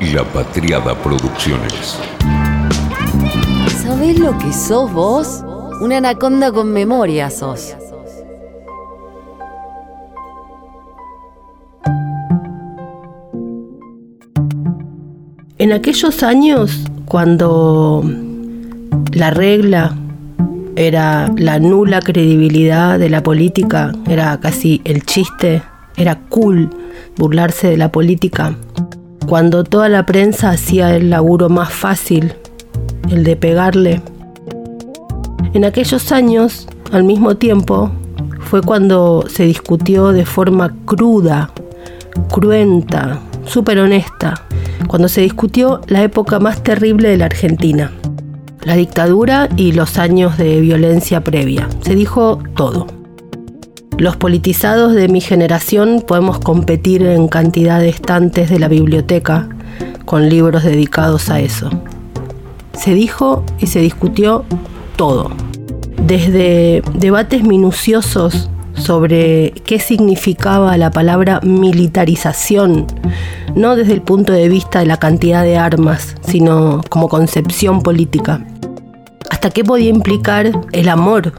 La Patriada Producciones. ¿Sabés lo que sos vos? Una anaconda con memoria sos. En aquellos años, cuando la regla era la nula credibilidad de la política, era casi el chiste, era cool burlarse de la política, cuando toda la prensa hacía el laburo más fácil, el de pegarle. En aquellos años, al mismo tiempo, fue cuando se discutió de forma cruda, cruenta, súper honesta, cuando se discutió la época más terrible de la Argentina, la dictadura y los años de violencia previa. Se dijo todo. Los politizados de mi generación podemos competir en cantidad de estantes de la biblioteca con libros dedicados a eso. Se dijo y se discutió todo. Desde debates minuciosos sobre qué significaba la palabra militarización, no desde el punto de vista de la cantidad de armas, sino como concepción política. Hasta qué podía implicar el amor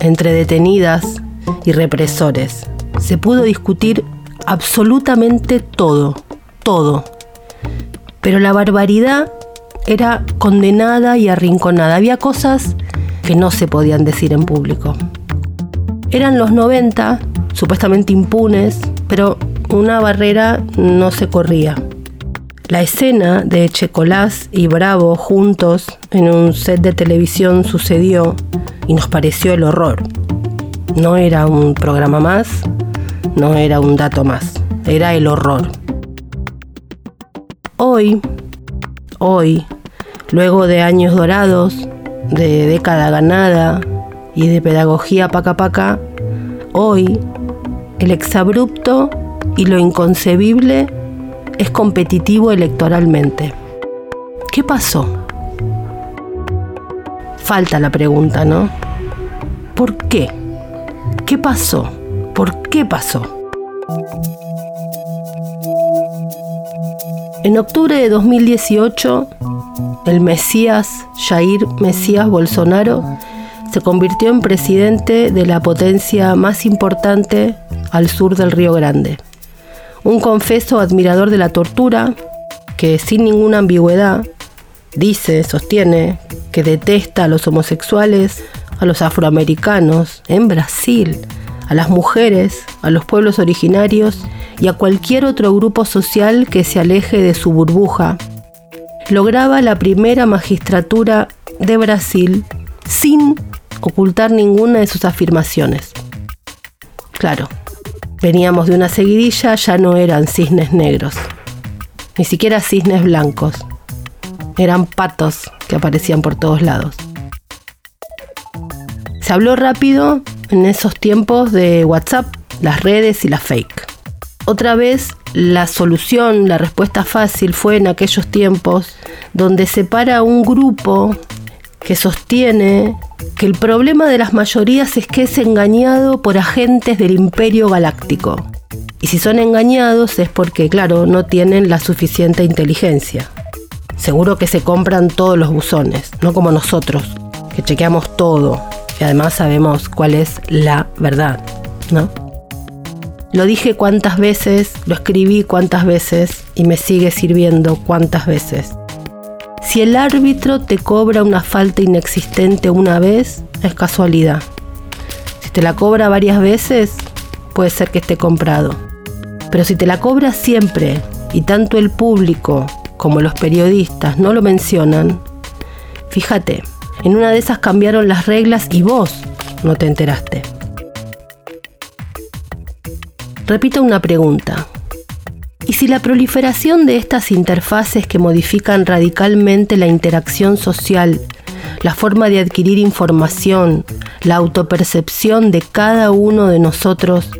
entre detenidas y represores. Se pudo discutir absolutamente todo, todo. Pero la barbaridad era condenada y arrinconada. Había cosas que no se podían decir en público. Eran los 90, supuestamente impunes, pero una barrera no se corría. La escena de Checolás y Bravo juntos en un set de televisión sucedió y nos pareció el horror. No era un programa más, no era un dato más, era el horror. Hoy, hoy, luego de años dorados, de década ganada, y de pedagogía paca paca, hoy el exabrupto y lo inconcebible es competitivo electoralmente. ¿Qué pasó? Falta la pregunta, ¿no? ¿Por qué? ¿Qué pasó? ¿Por qué pasó? En octubre de 2018, el Mesías Jair Mesías Bolsonaro se convirtió en presidente de la potencia más importante al sur del Río Grande. Un confeso admirador de la tortura que sin ninguna ambigüedad dice, sostiene, que detesta a los homosexuales, a los afroamericanos, en Brasil, a las mujeres, a los pueblos originarios y a cualquier otro grupo social que se aleje de su burbuja, lograba la primera magistratura de Brasil sin ocultar ninguna de sus afirmaciones. Claro, veníamos de una seguidilla, ya no eran cisnes negros, ni siquiera cisnes blancos, eran patos que aparecían por todos lados. Habló rápido en esos tiempos de WhatsApp, las redes y la fake. Otra vez, la solución, la respuesta fácil fue en aquellos tiempos donde se para un grupo que sostiene que el problema de las mayorías es que es engañado por agentes del imperio galáctico. Y si son engañados es porque, claro, no tienen la suficiente inteligencia. Seguro que se compran todos los buzones, no como nosotros, que chequeamos todo además sabemos cuál es la verdad, ¿no? Lo dije cuántas veces, lo escribí cuántas veces y me sigue sirviendo cuántas veces. Si el árbitro te cobra una falta inexistente una vez, es casualidad. Si te la cobra varias veces, puede ser que esté comprado. Pero si te la cobra siempre y tanto el público como los periodistas no lo mencionan, fíjate, en una de esas cambiaron las reglas y vos no te enteraste. Repito una pregunta. Y si la proliferación de estas interfaces que modifican radicalmente la interacción social, la forma de adquirir información, la autopercepción de cada uno de nosotros,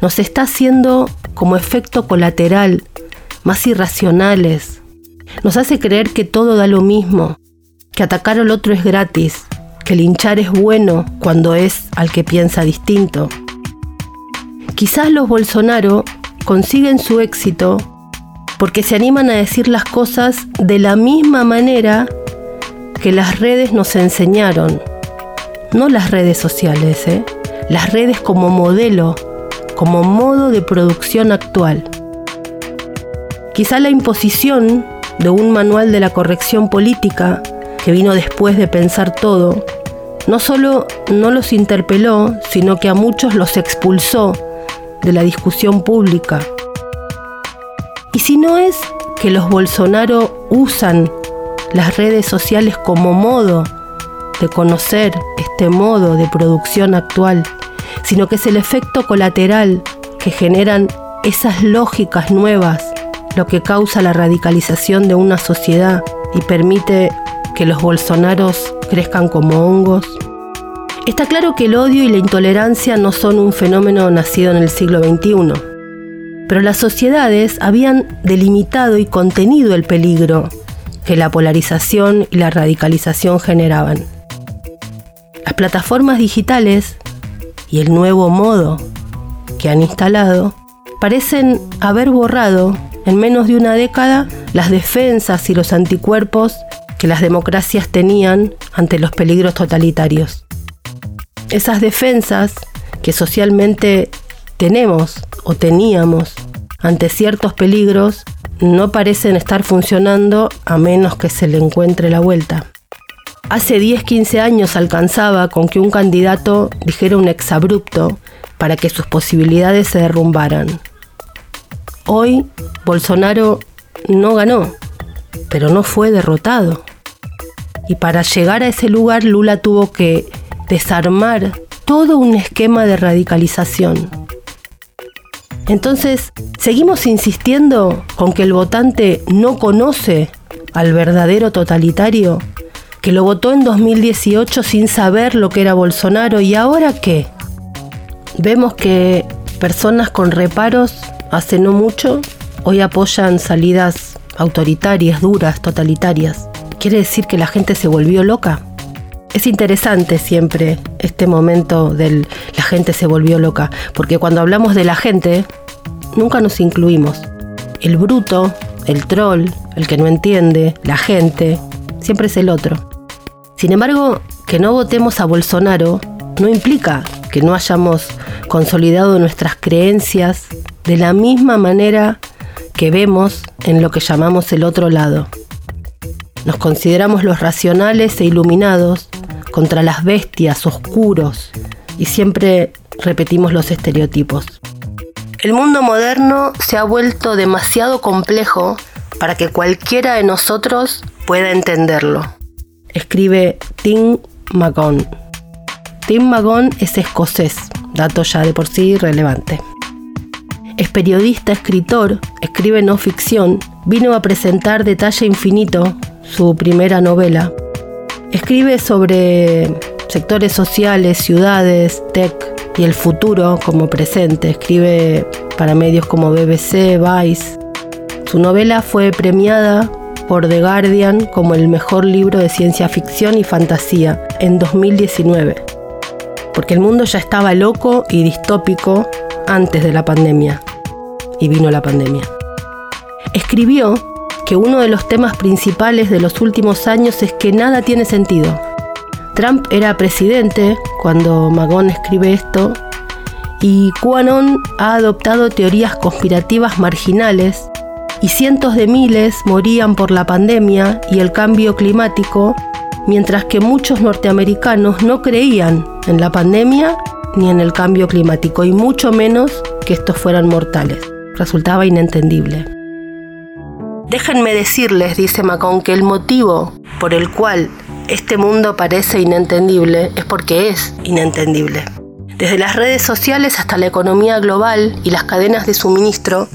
nos está haciendo como efecto colateral más irracionales, nos hace creer que todo da lo mismo, que atacar al otro es gratis, que linchar es bueno cuando es al que piensa distinto. Quizás los Bolsonaro consiguen su éxito porque se animan a decir las cosas de la misma manera que las redes nos enseñaron. No las redes sociales, ¿eh? las redes como modelo, como modo de producción actual. Quizá la imposición de un manual de la corrección política que vino después de pensar todo, no solo no los interpeló, sino que a muchos los expulsó de la discusión pública. Y si no es que los Bolsonaro usan las redes sociales como modo de conocer este modo de producción actual, sino que es el efecto colateral que generan esas lógicas nuevas lo que causa la radicalización de una sociedad y permite que los bolsonaros crezcan como hongos. Está claro que el odio y la intolerancia no son un fenómeno nacido en el siglo XXI, pero las sociedades habían delimitado y contenido el peligro que la polarización y la radicalización generaban. Las plataformas digitales y el nuevo modo que han instalado parecen haber borrado en menos de una década las defensas y los anticuerpos que las democracias tenían ante los peligros totalitarios. Esas defensas que socialmente tenemos o teníamos ante ciertos peligros no parecen estar funcionando a menos que se le encuentre la vuelta. Hace 10-15 años alcanzaba con que un candidato dijera un exabrupto para que sus posibilidades se derrumbaran. Hoy Bolsonaro no ganó, pero no fue derrotado. Y para llegar a ese lugar Lula tuvo que desarmar todo un esquema de radicalización entonces, seguimos insistiendo con que el votante no conoce al verdadero totalitario, que lo votó en 2018 sin saber lo que era Bolsonaro y ahora qué? Vemos que personas con reparos hace no mucho hoy apoyan salidas autoritarias, duras, totalitarias. ¿Quiere decir que la gente se volvió loca? Es interesante siempre este momento del la gente se volvió loca, porque cuando hablamos de la gente, nunca nos incluimos. El bruto, el troll, el que no entiende, la gente, siempre es el otro. Sin embargo, que no votemos a Bolsonaro no implica que no hayamos consolidado nuestras creencias de la misma manera que vemos en lo que llamamos el otro lado. Nos consideramos los racionales e iluminados contra las bestias oscuros y siempre repetimos los estereotipos. El mundo moderno se ha vuelto demasiado complejo para que cualquiera de nosotros pueda entenderlo. Escribe Tim Magon. Tim Magon es escocés, dato ya de por sí relevante. Es periodista, escritor, escribe no ficción, vino a presentar Detalle Infinito, su primera novela. Escribe sobre sectores sociales, ciudades, tech, y el futuro como presente. Escribe para medios como BBC, Vice. Su novela fue premiada por The Guardian como el mejor libro de ciencia ficción y fantasía en 2019, porque el mundo ya estaba loco y distópico antes de la pandemia, y vino la pandemia. Escribió que uno de los temas principales de los últimos años es que nada tiene sentido, Trump era presidente cuando Magón escribe esto y QAnon ha adoptado teorías conspirativas marginales y cientos de miles morían por la pandemia y el cambio climático, mientras que muchos norteamericanos no creían en la pandemia ni en el cambio climático y mucho menos que estos fueran mortales. Resultaba inentendible. Déjenme decirles, dice Macron, que el motivo por el cual este mundo parece inentendible es porque es inentendible. Desde las redes sociales hasta la economía global y las cadenas de suministro,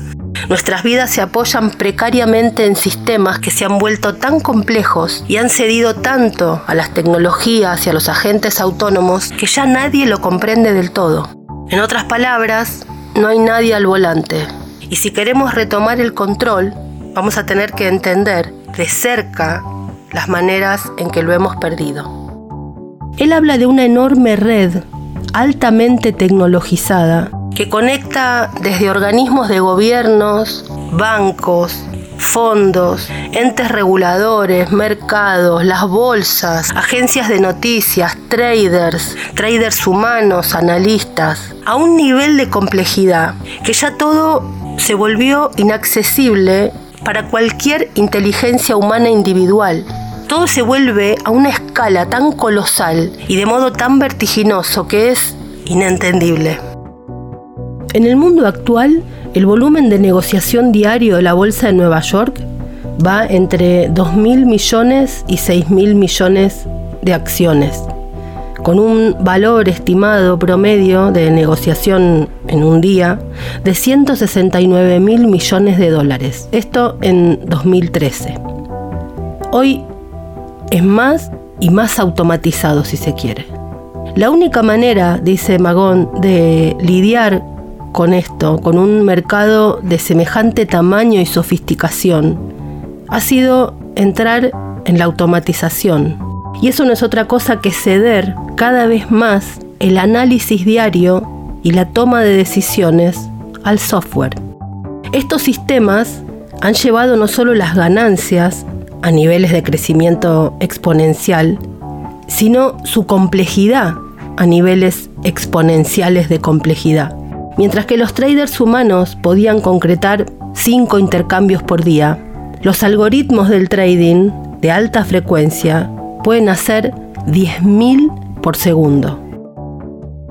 nuestras vidas se apoyan precariamente en sistemas que se han vuelto tan complejos y han cedido tanto a las tecnologías y a los agentes autónomos que ya nadie lo comprende del todo. En otras palabras, no hay nadie al volante. Y si queremos retomar el control, vamos a tener que entender de cerca las maneras en que lo hemos perdido. Él habla de una enorme red altamente tecnologizada que conecta desde organismos de gobiernos, bancos, fondos, entes reguladores, mercados, las bolsas, agencias de noticias, traders, traders humanos, analistas, a un nivel de complejidad que ya todo se volvió inaccesible para cualquier inteligencia humana individual. Todo se vuelve a una escala tan colosal y de modo tan vertiginoso que es inentendible. En el mundo actual, el volumen de negociación diario de la Bolsa de Nueva York va entre 2.000 millones y 6.000 millones de acciones, con un valor estimado promedio de negociación en un día de 169 mil millones de dólares. Esto en 2013. Hoy es más y más automatizado si se quiere. La única manera, dice Magón, de lidiar con esto, con un mercado de semejante tamaño y sofisticación, ha sido entrar en la automatización. Y eso no es otra cosa que ceder cada vez más el análisis diario y la toma de decisiones al software. Estos sistemas han llevado no solo las ganancias a niveles de crecimiento exponencial, sino su complejidad a niveles exponenciales de complejidad. Mientras que los traders humanos podían concretar 5 intercambios por día, los algoritmos del trading de alta frecuencia pueden hacer 10.000 por segundo.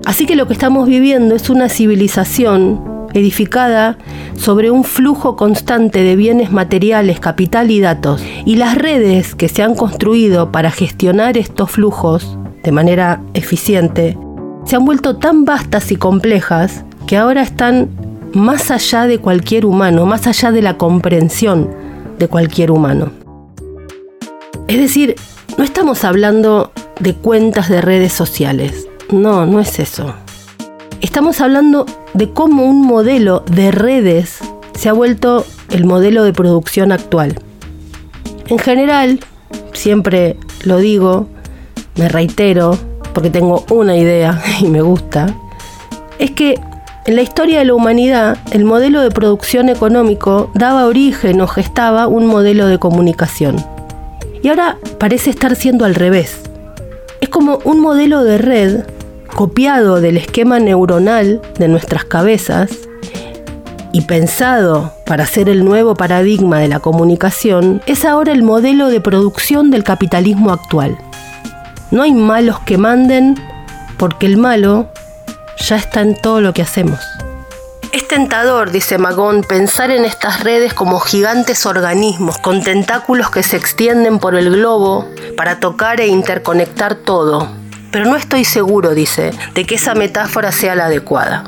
Así que lo que estamos viviendo es una civilización edificada sobre un flujo constante de bienes materiales, capital y datos. Y las redes que se han construido para gestionar estos flujos de manera eficiente se han vuelto tan vastas y complejas que ahora están más allá de cualquier humano, más allá de la comprensión de cualquier humano. Es decir, no estamos hablando de cuentas de redes sociales. No, no es eso. Estamos hablando de cómo un modelo de redes se ha vuelto el modelo de producción actual. En general, siempre lo digo, me reitero, porque tengo una idea y me gusta, es que en la historia de la humanidad, el modelo de producción económico daba origen o gestaba un modelo de comunicación. Y ahora parece estar siendo al revés. Es como un modelo de red copiado del esquema neuronal de nuestras cabezas y pensado para ser el nuevo paradigma de la comunicación, es ahora el modelo de producción del capitalismo actual. No hay malos que manden porque el malo ya está en todo lo que hacemos. Es tentador, dice Magón, pensar en estas redes como gigantes organismos con tentáculos que se extienden por el globo para tocar e interconectar todo. Pero no estoy seguro, dice, de que esa metáfora sea la adecuada.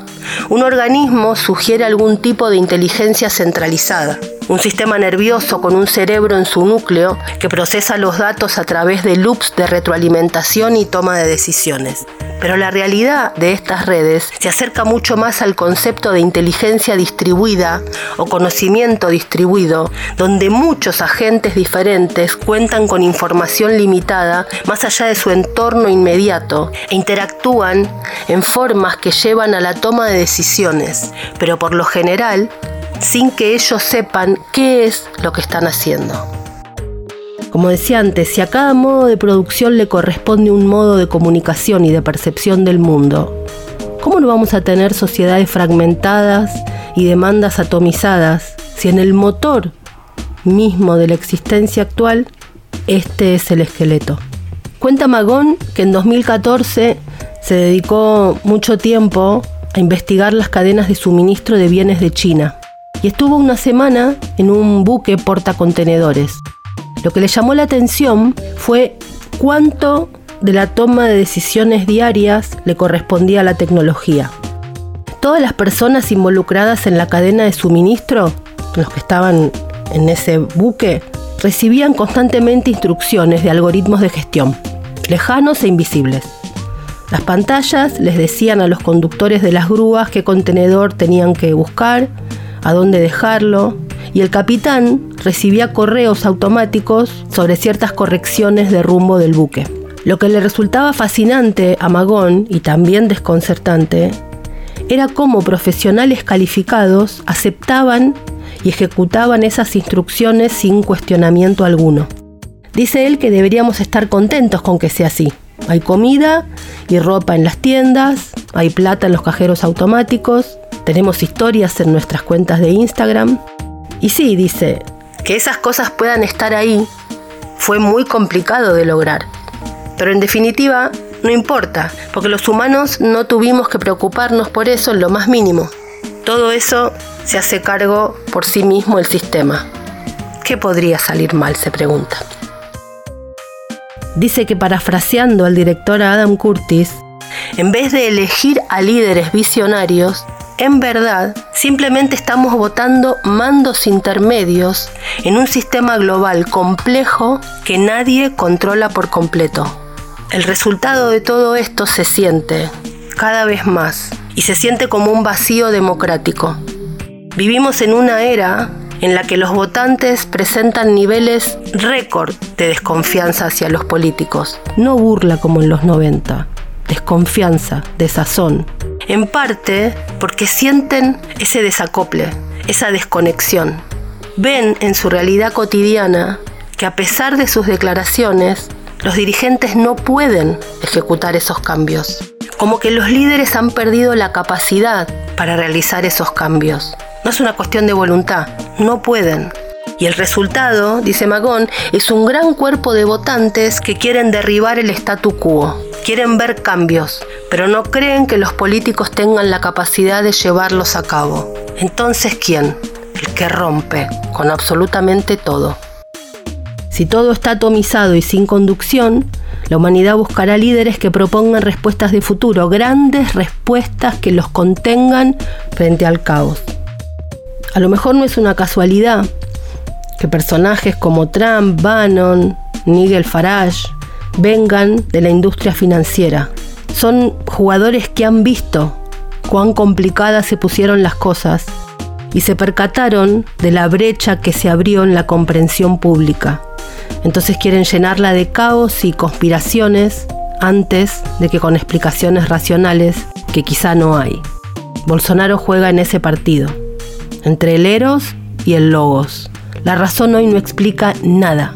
Un organismo sugiere algún tipo de inteligencia centralizada un sistema nervioso con un cerebro en su núcleo que procesa los datos a través de loops de retroalimentación y toma de decisiones. Pero la realidad de estas redes se acerca mucho más al concepto de inteligencia distribuida o conocimiento distribuido, donde muchos agentes diferentes cuentan con información limitada más allá de su entorno inmediato e interactúan en formas que llevan a la toma de decisiones, pero por lo general sin que ellos sepan qué es lo que están haciendo. Como decía antes, si a cada modo de producción le corresponde un modo de comunicación y de percepción del mundo, ¿cómo no vamos a tener sociedades fragmentadas y demandas atomizadas si en el motor mismo de la existencia actual este es el esqueleto? Cuenta Magón que en 2014 se dedicó mucho tiempo a investigar las cadenas de suministro de bienes de China y estuvo una semana en un buque portacontenedores. Lo que le llamó la atención fue cuánto de la toma de decisiones diarias le correspondía a la tecnología. Todas las personas involucradas en la cadena de suministro, los que estaban en ese buque, recibían constantemente instrucciones de algoritmos de gestión, lejanos e invisibles. Las pantallas les decían a los conductores de las grúas qué contenedor tenían que buscar, a dónde dejarlo, y el capitán recibía correos automáticos sobre ciertas correcciones de rumbo del buque. Lo que le resultaba fascinante a Magón y también desconcertante era cómo profesionales calificados aceptaban y ejecutaban esas instrucciones sin cuestionamiento alguno. Dice él que deberíamos estar contentos con que sea así. Hay comida y ropa en las tiendas, hay plata en los cajeros automáticos, tenemos historias en nuestras cuentas de Instagram. Y sí, dice, que esas cosas puedan estar ahí fue muy complicado de lograr. Pero en definitiva, no importa, porque los humanos no tuvimos que preocuparnos por eso en lo más mínimo. Todo eso se hace cargo por sí mismo el sistema. ¿Qué podría salir mal? se pregunta. Dice que parafraseando al director Adam Curtis, en vez de elegir a líderes visionarios, en verdad simplemente estamos votando mandos intermedios en un sistema global complejo que nadie controla por completo. El resultado de todo esto se siente cada vez más y se siente como un vacío democrático. Vivimos en una era en la que los votantes presentan niveles récord de desconfianza hacia los políticos. No burla como en los 90, desconfianza, desazón. En parte porque sienten ese desacople, esa desconexión. Ven en su realidad cotidiana que a pesar de sus declaraciones, los dirigentes no pueden ejecutar esos cambios. Como que los líderes han perdido la capacidad para realizar esos cambios. No es una cuestión de voluntad, no pueden. Y el resultado, dice Magón, es un gran cuerpo de votantes que quieren derribar el statu quo, quieren ver cambios, pero no creen que los políticos tengan la capacidad de llevarlos a cabo. Entonces, ¿quién? El que rompe con absolutamente todo. Si todo está atomizado y sin conducción, la humanidad buscará líderes que propongan respuestas de futuro, grandes respuestas que los contengan frente al caos. A lo mejor no es una casualidad que personajes como Trump, Bannon, Nigel Farage vengan de la industria financiera. Son jugadores que han visto cuán complicadas se pusieron las cosas y se percataron de la brecha que se abrió en la comprensión pública. Entonces quieren llenarla de caos y conspiraciones antes de que con explicaciones racionales que quizá no hay. Bolsonaro juega en ese partido entre el eros y el logos. La razón hoy no explica nada,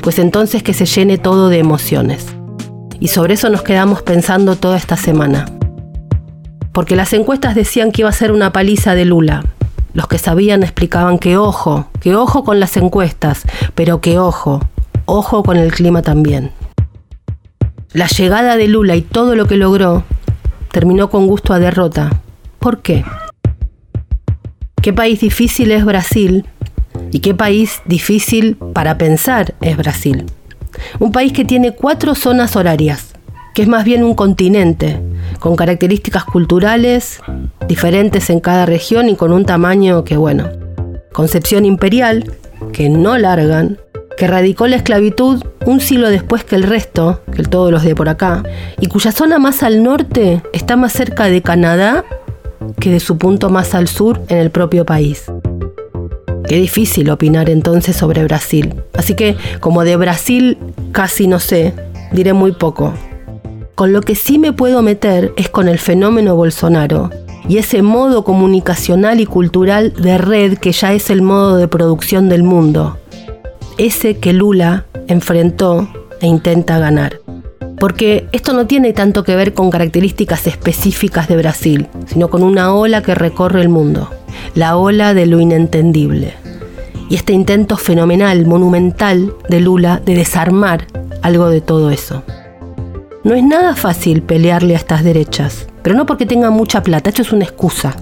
pues entonces que se llene todo de emociones. Y sobre eso nos quedamos pensando toda esta semana. Porque las encuestas decían que iba a ser una paliza de Lula. Los que sabían explicaban que ojo, que ojo con las encuestas, pero que ojo, ojo con el clima también. La llegada de Lula y todo lo que logró terminó con gusto a derrota. ¿Por qué? qué país difícil es Brasil y qué país difícil para pensar es Brasil. Un país que tiene cuatro zonas horarias, que es más bien un continente, con características culturales diferentes en cada región y con un tamaño que, bueno, concepción imperial, que no largan, que radicó la esclavitud un siglo después que el resto, que todos los de por acá, y cuya zona más al norte está más cerca de Canadá que de su punto más al sur en el propio país. Qué difícil opinar entonces sobre Brasil. Así que, como de Brasil casi no sé, diré muy poco. Con lo que sí me puedo meter es con el fenómeno Bolsonaro y ese modo comunicacional y cultural de red que ya es el modo de producción del mundo. Ese que Lula enfrentó e intenta ganar porque esto no tiene tanto que ver con características específicas de Brasil, sino con una ola que recorre el mundo, la ola de lo inentendible. Y este intento fenomenal, monumental de Lula de desarmar algo de todo eso. No es nada fácil pelearle a estas derechas, pero no porque tengan mucha plata, esto es una excusa.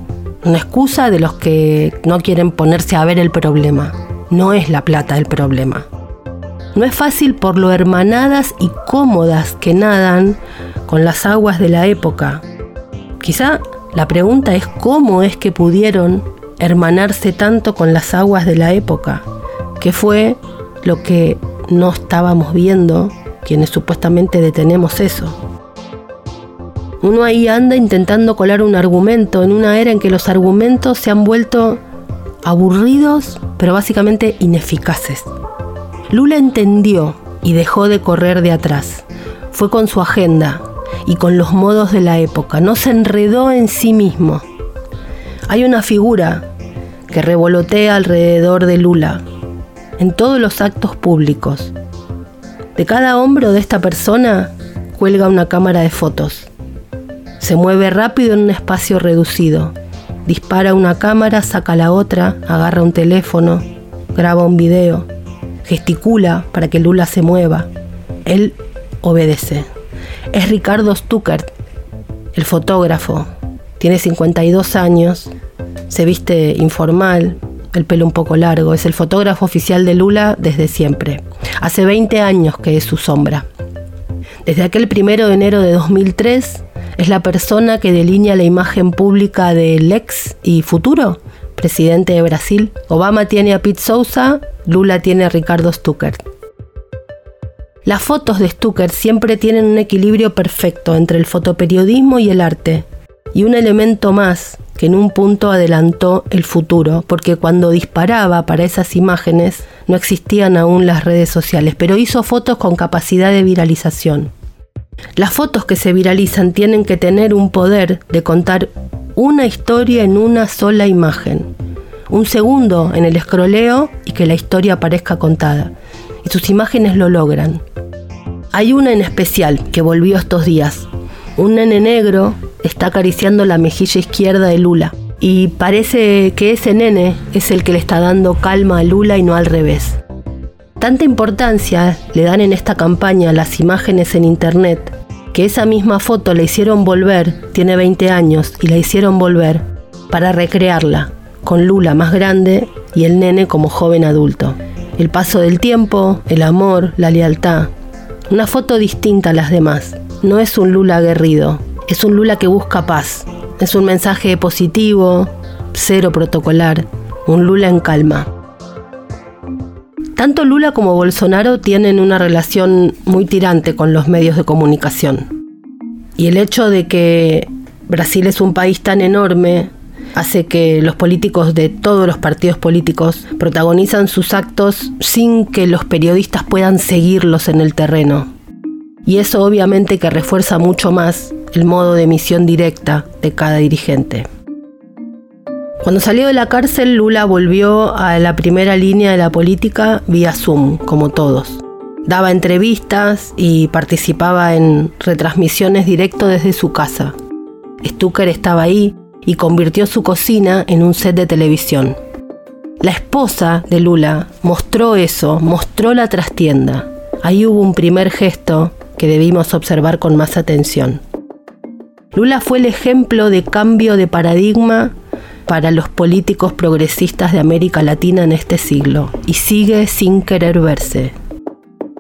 Una excusa de los que no quieren ponerse a ver el problema. No es la plata el problema. No es fácil por lo hermanadas y cómodas que nadan con las aguas de la época. Quizá la pregunta es cómo es que pudieron hermanarse tanto con las aguas de la época, que fue lo que no estábamos viendo quienes supuestamente detenemos eso. Uno ahí anda intentando colar un argumento en una era en que los argumentos se han vuelto aburridos, pero básicamente ineficaces. Lula entendió y dejó de correr de atrás. Fue con su agenda y con los modos de la época. No se enredó en sí mismo. Hay una figura que revolotea alrededor de Lula, en todos los actos públicos. De cada hombro de esta persona cuelga una cámara de fotos. Se mueve rápido en un espacio reducido. Dispara una cámara, saca la otra, agarra un teléfono, graba un video, gesticula para que Lula se mueva. Él obedece. Es Ricardo Stuckert, el fotógrafo. Tiene 52 años, se viste informal, el pelo un poco largo. Es el fotógrafo oficial de Lula desde siempre. Hace 20 años que es su sombra. Desde aquel primero de enero de 2003 es la persona que delinea la imagen pública del ex y futuro presidente de Brasil. Obama tiene a Pete Souza, Lula tiene a Ricardo Stuckert. Las fotos de Stuckert siempre tienen un equilibrio perfecto entre el fotoperiodismo y el arte. Y un elemento más que en un punto adelantó el futuro, porque cuando disparaba para esas imágenes no existían aún las redes sociales, pero hizo fotos con capacidad de viralización. Las fotos que se viralizan tienen que tener un poder de contar una historia en una sola imagen. Un segundo en el escroleo y que la historia parezca contada. Y sus imágenes lo logran. Hay una en especial que volvió estos días. Un nene negro está acariciando la mejilla izquierda de Lula. Y parece que ese nene es el que le está dando calma a Lula y no al revés. Tanta importancia le dan en esta campaña las imágenes en internet que esa misma foto la hicieron volver, tiene 20 años, y la hicieron volver para recrearla, con Lula más grande y el nene como joven adulto. El paso del tiempo, el amor, la lealtad. Una foto distinta a las demás. No es un Lula aguerrido, es un Lula que busca paz. Es un mensaje positivo, cero protocolar, un Lula en calma. Tanto Lula como Bolsonaro tienen una relación muy tirante con los medios de comunicación. Y el hecho de que Brasil es un país tan enorme hace que los políticos de todos los partidos políticos protagonizan sus actos sin que los periodistas puedan seguirlos en el terreno. Y eso obviamente que refuerza mucho más el modo de emisión directa de cada dirigente. Cuando salió de la cárcel, Lula volvió a la primera línea de la política vía Zoom, como todos. Daba entrevistas y participaba en retransmisiones directo desde su casa. Stucker estaba ahí y convirtió su cocina en un set de televisión. La esposa de Lula mostró eso, mostró la trastienda. Ahí hubo un primer gesto que debimos observar con más atención. Lula fue el ejemplo de cambio de paradigma para los políticos progresistas de América Latina en este siglo y sigue sin querer verse.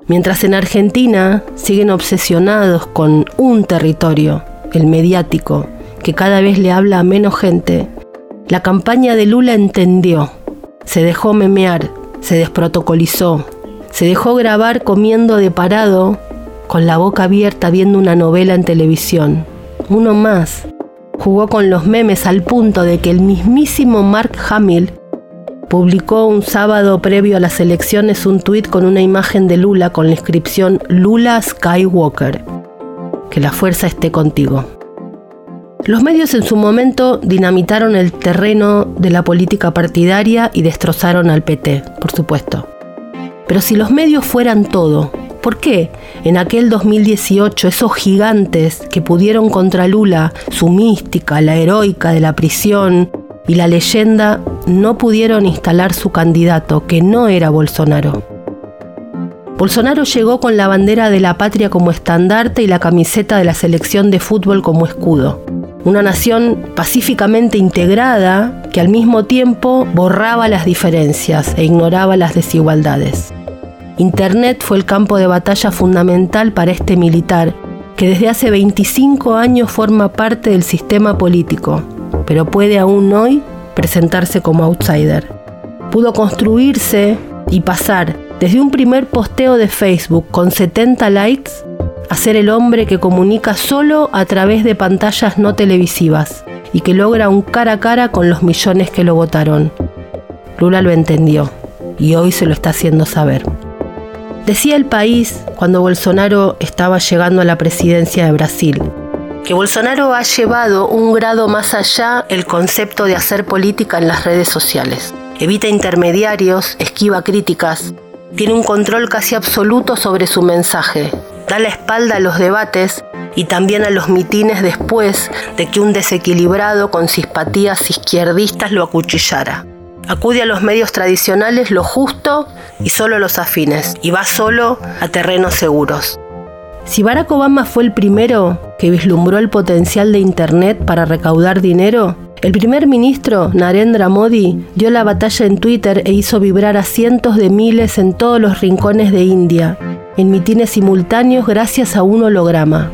Mientras en Argentina siguen obsesionados con un territorio, el mediático, que cada vez le habla a menos gente, la campaña de Lula entendió, se dejó memear, se desprotocolizó, se dejó grabar comiendo de parado, con la boca abierta viendo una novela en televisión. Uno más, jugó con los memes al punto de que el mismísimo Mark Hamill publicó un sábado previo a las elecciones un tuit con una imagen de Lula con la inscripción Lula Skywalker. Que la fuerza esté contigo. Los medios en su momento dinamitaron el terreno de la política partidaria y destrozaron al PT, por supuesto. Pero si los medios fueran todo, ¿Por qué en aquel 2018 esos gigantes que pudieron contra Lula, su mística, la heroica de la prisión y la leyenda, no pudieron instalar su candidato, que no era Bolsonaro? Bolsonaro llegó con la bandera de la patria como estandarte y la camiseta de la selección de fútbol como escudo. Una nación pacíficamente integrada que al mismo tiempo borraba las diferencias e ignoraba las desigualdades. Internet fue el campo de batalla fundamental para este militar, que desde hace 25 años forma parte del sistema político, pero puede aún hoy presentarse como outsider. Pudo construirse y pasar desde un primer posteo de Facebook con 70 likes a ser el hombre que comunica solo a través de pantallas no televisivas y que logra un cara a cara con los millones que lo votaron. Lula lo entendió y hoy se lo está haciendo saber. Decía el país cuando Bolsonaro estaba llegando a la presidencia de Brasil. que Bolsonaro ha llevado un grado más allá el concepto de hacer política en las redes sociales. Evita intermediarios, esquiva críticas, tiene un control casi absoluto sobre su mensaje, da la espalda a los debates y también a los mitines después de que un desequilibrado con simpatías izquierdistas lo acuchillara. Acude a los medios tradicionales lo justo y solo los afines, y va solo a terrenos seguros. Si Barack Obama fue el primero que vislumbró el potencial de Internet para recaudar dinero, el primer ministro, Narendra Modi, dio la batalla en Twitter e hizo vibrar a cientos de miles en todos los rincones de India, en mitines simultáneos gracias a un holograma.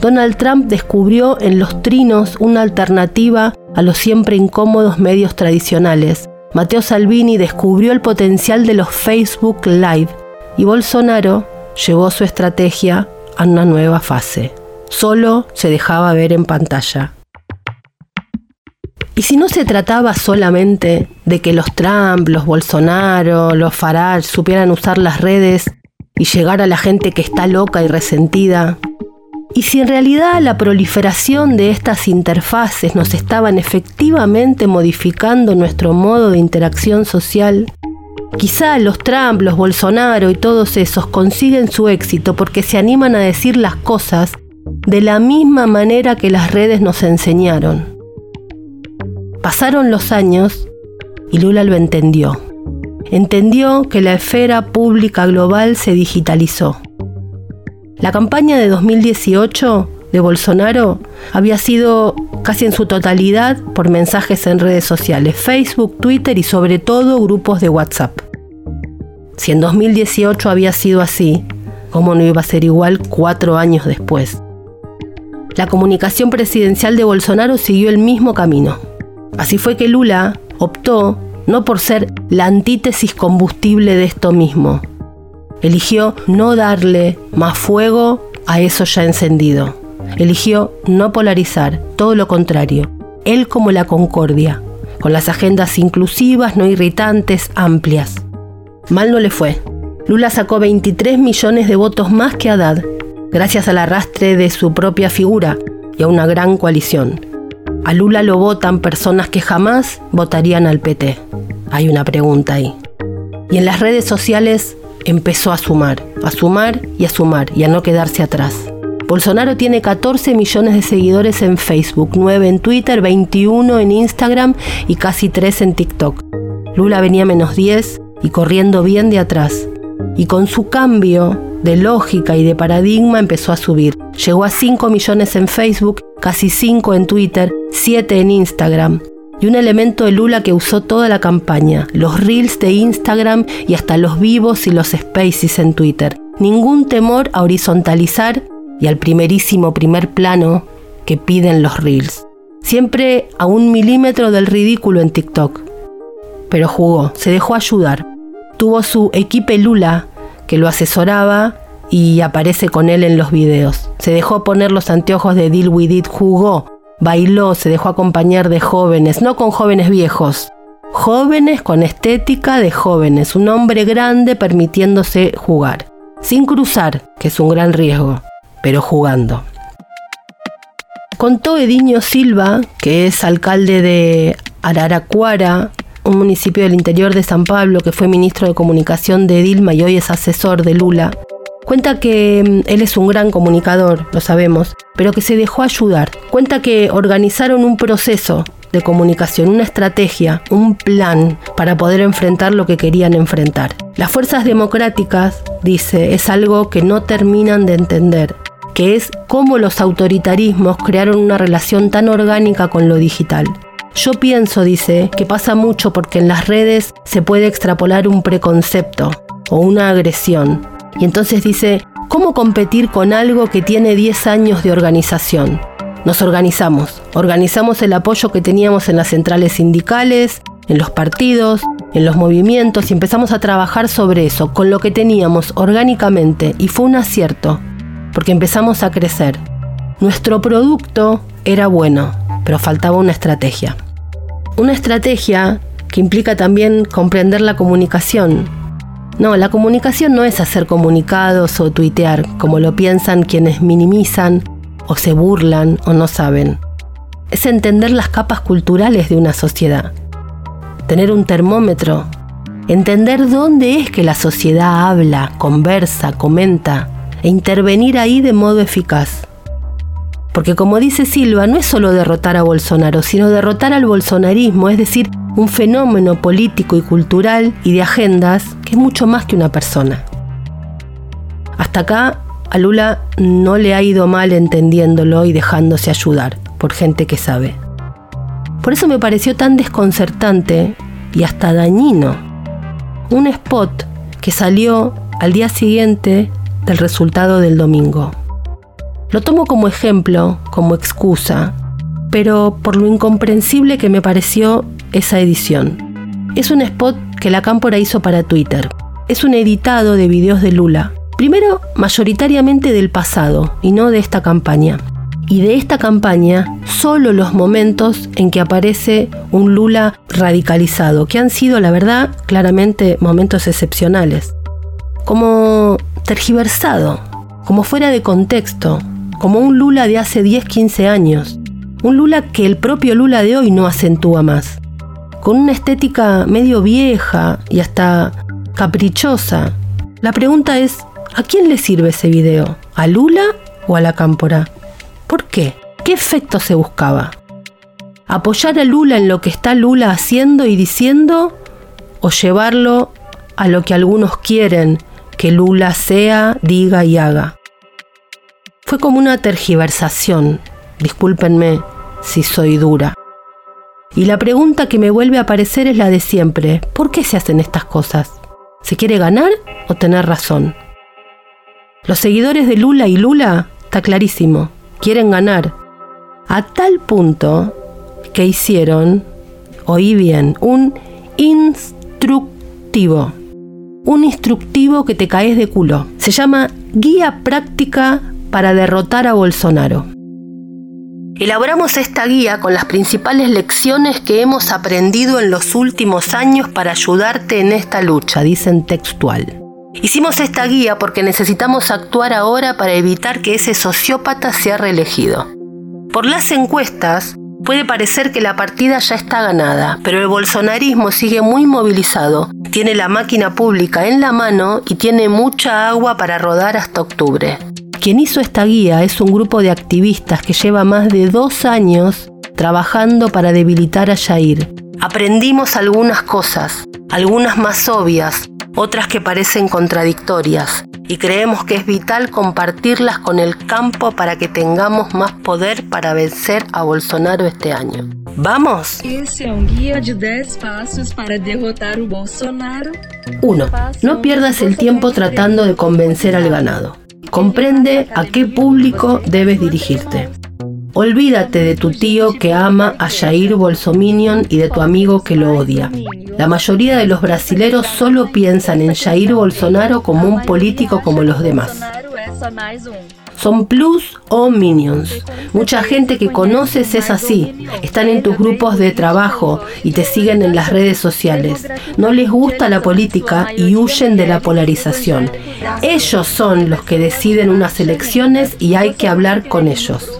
Donald Trump descubrió en los trinos una alternativa a los siempre incómodos medios tradicionales. Matteo Salvini descubrió el potencial de los Facebook Live y Bolsonaro llevó su estrategia a una nueva fase. Solo se dejaba ver en pantalla. Y si no se trataba solamente de que los Trump, los Bolsonaro, los Farage supieran usar las redes y llegar a la gente que está loca y resentida, y si en realidad la proliferación de estas interfaces nos estaban efectivamente modificando nuestro modo de interacción social, quizá los Trump, los Bolsonaro y todos esos consiguen su éxito porque se animan a decir las cosas de la misma manera que las redes nos enseñaron. Pasaron los años y Lula lo entendió. Entendió que la esfera pública global se digitalizó. La campaña de 2018 de Bolsonaro había sido casi en su totalidad por mensajes en redes sociales, Facebook, Twitter y sobre todo grupos de WhatsApp. Si en 2018 había sido así, ¿cómo no iba a ser igual cuatro años después? La comunicación presidencial de Bolsonaro siguió el mismo camino. Así fue que Lula optó no por ser la antítesis combustible de esto mismo. Eligió no darle más fuego a eso ya encendido. Eligió no polarizar, todo lo contrario. Él como la concordia, con las agendas inclusivas, no irritantes, amplias. Mal no le fue. Lula sacó 23 millones de votos más que Haddad, gracias al arrastre de su propia figura y a una gran coalición. A Lula lo votan personas que jamás votarían al PT. Hay una pregunta ahí. Y en las redes sociales empezó a sumar, a sumar y a sumar y a no quedarse atrás. Bolsonaro tiene 14 millones de seguidores en Facebook, 9 en Twitter, 21 en Instagram y casi 3 en TikTok. Lula venía menos 10 y corriendo bien de atrás. Y con su cambio de lógica y de paradigma empezó a subir. Llegó a 5 millones en Facebook, casi 5 en Twitter, 7 en Instagram. Y un elemento de Lula que usó toda la campaña, los reels de Instagram y hasta los vivos y los spaces en Twitter. Ningún temor a horizontalizar y al primerísimo primer plano que piden los reels. Siempre a un milímetro del ridículo en TikTok. Pero jugó, se dejó ayudar. Tuvo su equipe Lula que lo asesoraba y aparece con él en los videos. Se dejó poner los anteojos de Deal With It, jugó, bailó, se dejó acompañar de jóvenes, no con jóvenes viejos, jóvenes con estética de jóvenes, un hombre grande permitiéndose jugar, sin cruzar, que es un gran riesgo, pero jugando. Contó Ediño Silva, que es alcalde de Araraquara, un municipio del interior de San Pablo, que fue ministro de comunicación de Dilma y hoy es asesor de Lula, Cuenta que mm, él es un gran comunicador, lo sabemos, pero que se dejó ayudar. Cuenta que organizaron un proceso de comunicación, una estrategia, un plan para poder enfrentar lo que querían enfrentar. Las fuerzas democráticas, dice, es algo que no terminan de entender, que es cómo los autoritarismos crearon una relación tan orgánica con lo digital. Yo pienso, dice, que pasa mucho porque en las redes se puede extrapolar un preconcepto o una agresión y entonces dice, ¿cómo competir con algo que tiene 10 años de organización? Nos organizamos, organizamos el apoyo que teníamos en las centrales sindicales, en los partidos, en los movimientos y empezamos a trabajar sobre eso, con lo que teníamos orgánicamente y fue un acierto, porque empezamos a crecer. Nuestro producto era bueno, pero faltaba una estrategia. Una estrategia que implica también comprender la comunicación, no, la comunicación no es hacer comunicados o tuitear, como lo piensan quienes minimizan o se burlan o no saben. Es entender las capas culturales de una sociedad. Tener un termómetro. Entender dónde es que la sociedad habla, conversa, comenta e intervenir ahí de modo eficaz. Porque como dice Silva, no es solo derrotar a Bolsonaro, sino derrotar al bolsonarismo, es decir, un fenómeno político y cultural y de agendas que es mucho más que una persona. Hasta acá a Lula no le ha ido mal entendiéndolo y dejándose ayudar por gente que sabe. Por eso me pareció tan desconcertante y hasta dañino un spot que salió al día siguiente del resultado del domingo. Lo tomo como ejemplo, como excusa, pero por lo incomprensible que me pareció esa edición. Es un spot que la Cámpora hizo para Twitter. Es un editado de videos de Lula. Primero, mayoritariamente del pasado y no de esta campaña. Y de esta campaña, solo los momentos en que aparece un Lula radicalizado, que han sido, la verdad, claramente momentos excepcionales. Como tergiversado, como fuera de contexto, como un Lula de hace 10-15 años, un Lula que el propio Lula de hoy no acentúa más, con una estética medio vieja y hasta caprichosa. La pregunta es, ¿a quién le sirve ese video? ¿A Lula o a la cámpora? ¿Por qué? ¿Qué efecto se buscaba? ¿Apoyar a Lula en lo que está Lula haciendo y diciendo o llevarlo a lo que algunos quieren que Lula sea, diga y haga? Fue como una tergiversación, discúlpenme si soy dura. Y la pregunta que me vuelve a aparecer es la de siempre. ¿Por qué se hacen estas cosas? ¿Se quiere ganar o tener razón? Los seguidores de Lula y Lula, está clarísimo, quieren ganar. A tal punto que hicieron, oí bien, un instructivo. Un instructivo que te caes de culo. Se llama Guía Práctica para derrotar a Bolsonaro. Elaboramos esta guía con las principales lecciones que hemos aprendido en los últimos años para ayudarte en esta lucha, dicen textual. Hicimos esta guía porque necesitamos actuar ahora para evitar que ese sociópata sea reelegido. Por las encuestas, puede parecer que la partida ya está ganada, pero el bolsonarismo sigue muy movilizado, tiene la máquina pública en la mano y tiene mucha agua para rodar hasta octubre. Quien hizo esta guía es un grupo de activistas que lleva más de dos años trabajando para debilitar a Jair. Aprendimos algunas cosas, algunas más obvias, otras que parecen contradictorias, y creemos que es vital compartirlas con el campo para que tengamos más poder para vencer a Bolsonaro este año. ¿Vamos? Ese es un guía de 10 pasos para derrotar a Bolsonaro. 1. No pierdas el tiempo tratando de convencer al ganado. Comprende a qué público debes dirigirte. Olvídate de tu tío que ama a Jair Bolsominion y de tu amigo que lo odia. La mayoría de los brasileros solo piensan en Jair Bolsonaro como un político como los demás. Son plus o minions. Mucha gente que conoces es así. Están en tus grupos de trabajo y te siguen en las redes sociales. No les gusta la política y huyen de la polarización. Ellos son los que deciden unas elecciones y hay que hablar con ellos.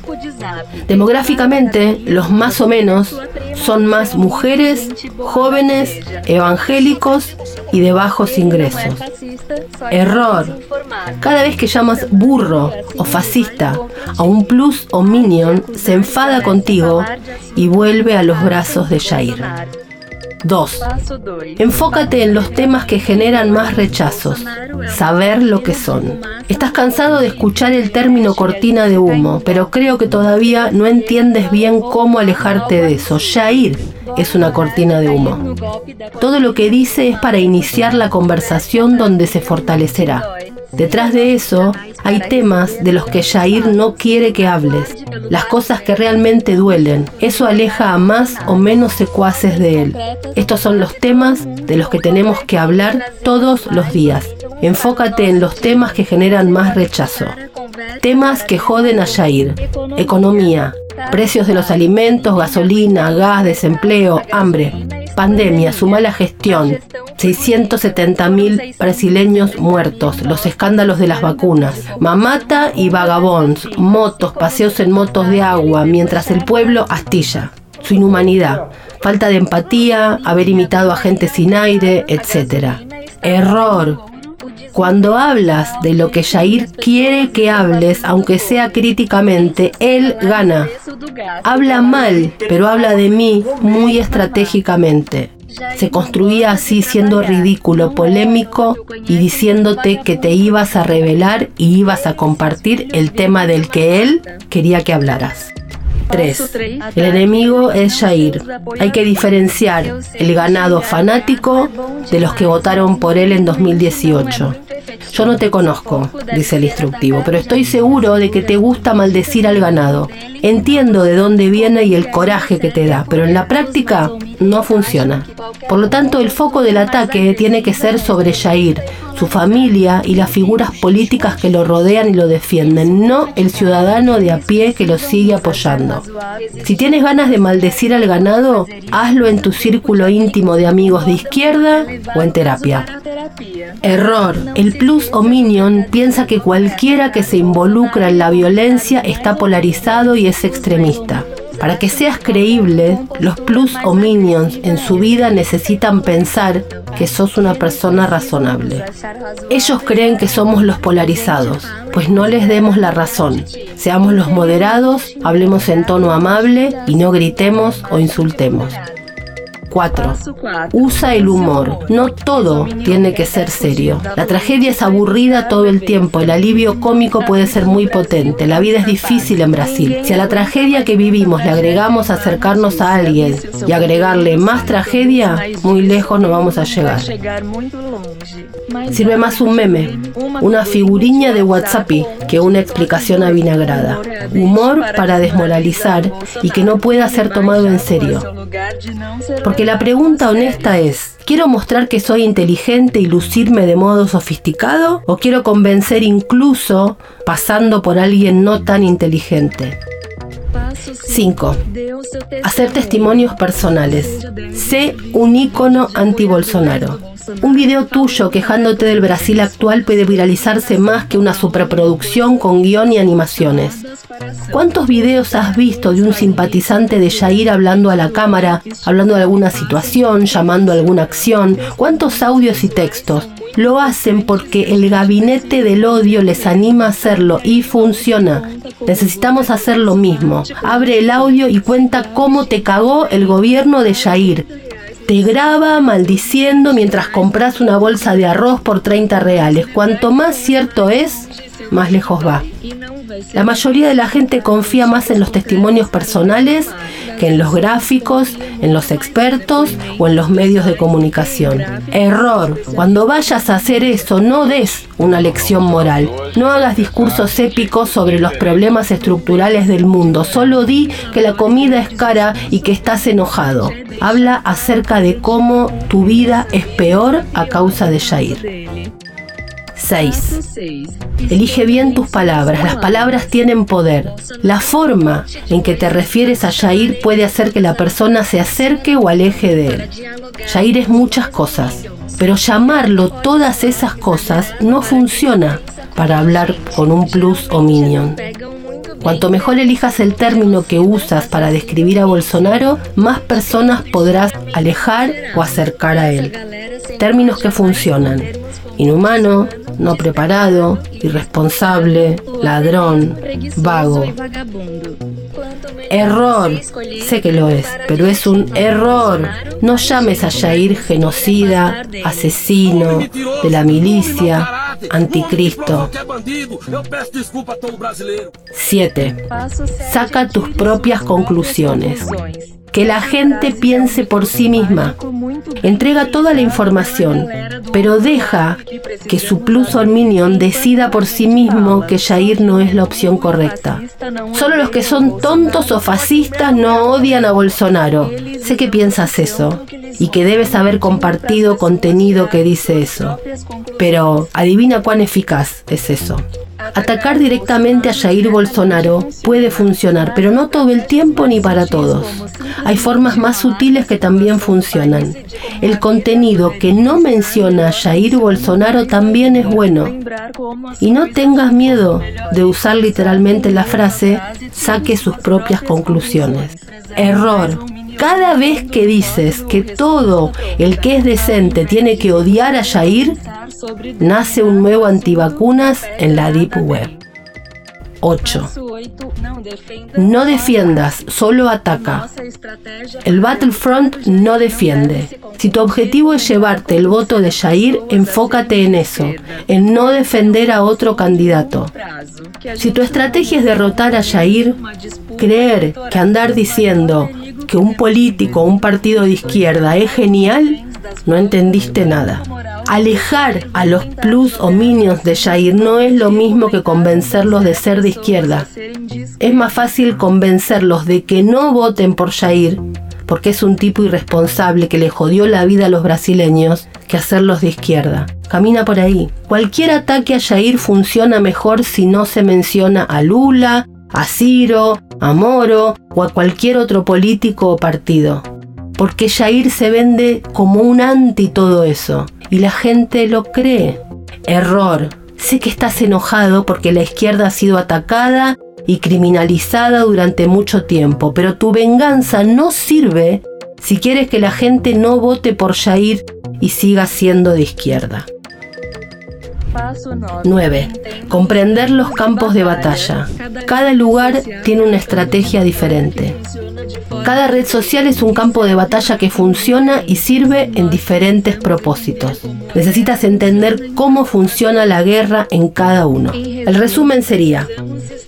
Demográficamente, los más o menos son más mujeres, jóvenes, evangélicos y de bajos ingresos. Error. Cada vez que llamas burro o fascista a un plus o minion, se enfada contigo y vuelve a los brazos de Jair. 2. Enfócate en los temas que generan más rechazos. Saber lo que son. Estás cansado de escuchar el término cortina de humo, pero creo que todavía no entiendes bien cómo alejarte de eso. Jair es una cortina de humo. Todo lo que dice es para iniciar la conversación donde se fortalecerá. Detrás de eso hay temas de los que Jair no quiere que hables, las cosas que realmente duelen. Eso aleja a más o menos secuaces de él. Estos son los temas de los que tenemos que hablar todos los días. Enfócate en los temas que generan más rechazo. Temas que joden a Jair. Economía, precios de los alimentos, gasolina, gas, desempleo, hambre. Pandemia, su mala gestión, 670.000 brasileños muertos, los escándalos de las vacunas, mamata y vagabonds, motos, paseos en motos de agua, mientras el pueblo astilla, su inhumanidad, falta de empatía, haber imitado a gente sin aire, etc. Error. Cuando hablas de lo que Jair quiere que hables, aunque sea críticamente, él gana. Habla mal, pero habla de mí muy estratégicamente. Se construía así siendo ridículo, polémico y diciéndote que te ibas a revelar y ibas a compartir el tema del que él quería que hablaras. 3. El enemigo es Jair. Hay que diferenciar el ganado fanático de los que votaron por él en 2018. Yo no te conozco, dice el instructivo, pero estoy seguro de que te gusta maldecir al ganado. Entiendo de dónde viene y el coraje que te da, pero en la práctica no funciona. Por lo tanto, el foco del ataque tiene que ser sobre Jair, su familia y las figuras políticas que lo rodean y lo defienden, no el ciudadano de a pie que lo sigue apoyando. Si tienes ganas de maldecir al ganado, hazlo en tu círculo íntimo de amigos de izquierda o en terapia. Error. El plus o minion piensa que cualquiera que se involucra en la violencia está polarizado y es extremista. Para que seas creíble, los plus o minions en su vida necesitan pensar que sos una persona razonable. Ellos creen que somos los polarizados, pues no les demos la razón. Seamos los moderados, hablemos en tono amable y no gritemos o insultemos. 4. Usa el humor. No todo tiene que ser serio. La tragedia es aburrida todo el tiempo. El alivio cómico puede ser muy potente. La vida es difícil en Brasil. Si a la tragedia que vivimos le agregamos acercarnos a alguien y agregarle más tragedia, muy lejos no vamos a llegar. Sirve más un meme, una figuriña de WhatsApp que una explicación avinagrada. Humor para desmoralizar y que no pueda ser tomado en serio. Porque la pregunta honesta es, ¿quiero mostrar que soy inteligente y lucirme de modo sofisticado? ¿O quiero convencer incluso pasando por alguien no tan inteligente? 5. Hacer testimonios personales. Sé un ícono anti-Bolsonaro. Un video tuyo quejándote del Brasil actual puede viralizarse más que una superproducción con guion y animaciones. ¿Cuántos videos has visto de un simpatizante de Jair hablando a la cámara, hablando de alguna situación, llamando a alguna acción? ¿Cuántos audios y textos? Lo hacen porque el gabinete del odio les anima a hacerlo y funciona. Necesitamos hacer lo mismo. Abre el audio y cuenta cómo te cagó el gobierno de Jair. Te graba maldiciendo mientras compras una bolsa de arroz por 30 reales. Cuanto más cierto es, más lejos va. La mayoría de la gente confía más en los testimonios personales que en los gráficos, en los expertos o en los medios de comunicación. Error. Cuando vayas a hacer eso, no des una lección moral. No hagas discursos épicos sobre los problemas estructurales del mundo. Solo di que la comida es cara y que estás enojado. Habla acerca de cómo tu vida es peor a causa de Jair. 6. Elige bien tus palabras. Las palabras tienen poder. La forma en que te refieres a Jair puede hacer que la persona se acerque o aleje de él. Jair es muchas cosas, pero llamarlo todas esas cosas no funciona para hablar con un plus o minion. Cuanto mejor elijas el término que usas para describir a Bolsonaro, más personas podrás alejar o acercar a él. Términos que funcionan. Inhumano, no preparado, irresponsable, ladrón, vago. Error, sé que lo es, pero es un error. No llames a Jair genocida, asesino, de la milicia, anticristo. 7. Saca tus propias conclusiones. Que la gente piense por sí misma. Entrega toda la información, pero deja que su plus or minion decida por sí mismo que Jair no es la opción correcta. Solo los que son tontos o fascistas no odian a Bolsonaro. Sé que piensas eso y que debes haber compartido contenido que dice eso. Pero adivina cuán eficaz es eso. Atacar directamente a Jair Bolsonaro puede funcionar, pero no todo el tiempo ni para todos. Hay formas más sutiles que también funcionan. El contenido que no menciona Jair Bolsonaro también es bueno. Y no tengas miedo de usar literalmente la frase, saque sus propias conclusiones. Error. Cada vez que dices que todo el que es decente tiene que odiar a Jair, nace un nuevo antivacunas en la Deep Web. 8. No defiendas, solo ataca. El Battlefront no defiende. Si tu objetivo es llevarte el voto de Jair, enfócate en eso, en no defender a otro candidato. Si tu estrategia es derrotar a Jair, creer que andar diciendo que un político o un partido de izquierda es genial, no entendiste nada. Alejar a los plus o minions de Jair no es lo mismo que convencerlos de ser de izquierda. Es más fácil convencerlos de que no voten por Jair, porque es un tipo irresponsable que le jodió la vida a los brasileños, que hacerlos de izquierda. Camina por ahí. Cualquier ataque a Jair funciona mejor si no se menciona a Lula, a Ciro, a Moro o a cualquier otro político o partido. Porque Jair se vende como un anti todo eso y la gente lo cree. Error. Sé que estás enojado porque la izquierda ha sido atacada y criminalizada durante mucho tiempo, pero tu venganza no sirve si quieres que la gente no vote por Jair y siga siendo de izquierda. 9. Comprender los campos de batalla. Cada lugar tiene una estrategia diferente. Cada red social es un campo de batalla que funciona y sirve en diferentes propósitos. Necesitas entender cómo funciona la guerra en cada uno. El resumen sería,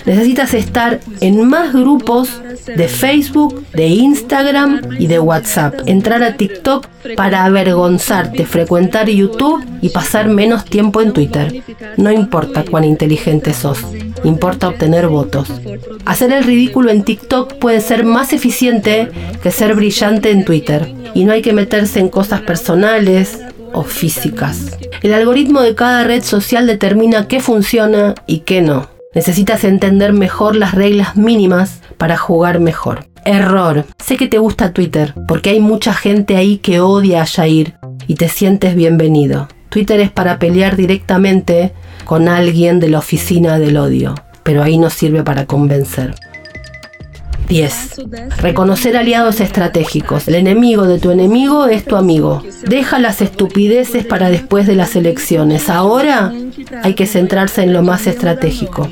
necesitas estar en más grupos de Facebook, de Instagram y de WhatsApp. Entrar a TikTok para avergonzarte, frecuentar YouTube y pasar menos tiempo en Twitter. No importa cuán inteligente sos, importa obtener votos. Hacer el ridículo en TikTok puede ser más eficiente que ser brillante en Twitter. Y no hay que meterse en cosas personales o físicas. El algoritmo de cada red social determina qué funciona y qué no. Necesitas entender mejor las reglas mínimas para jugar mejor. Error. Sé que te gusta Twitter, porque hay mucha gente ahí que odia a Jair y te sientes bienvenido. Twitter es para pelear directamente con alguien de la oficina del odio, pero ahí no sirve para convencer. 10. Reconocer aliados estratégicos. El enemigo de tu enemigo es tu amigo. Deja las estupideces para después de las elecciones. Ahora hay que centrarse en lo más estratégico.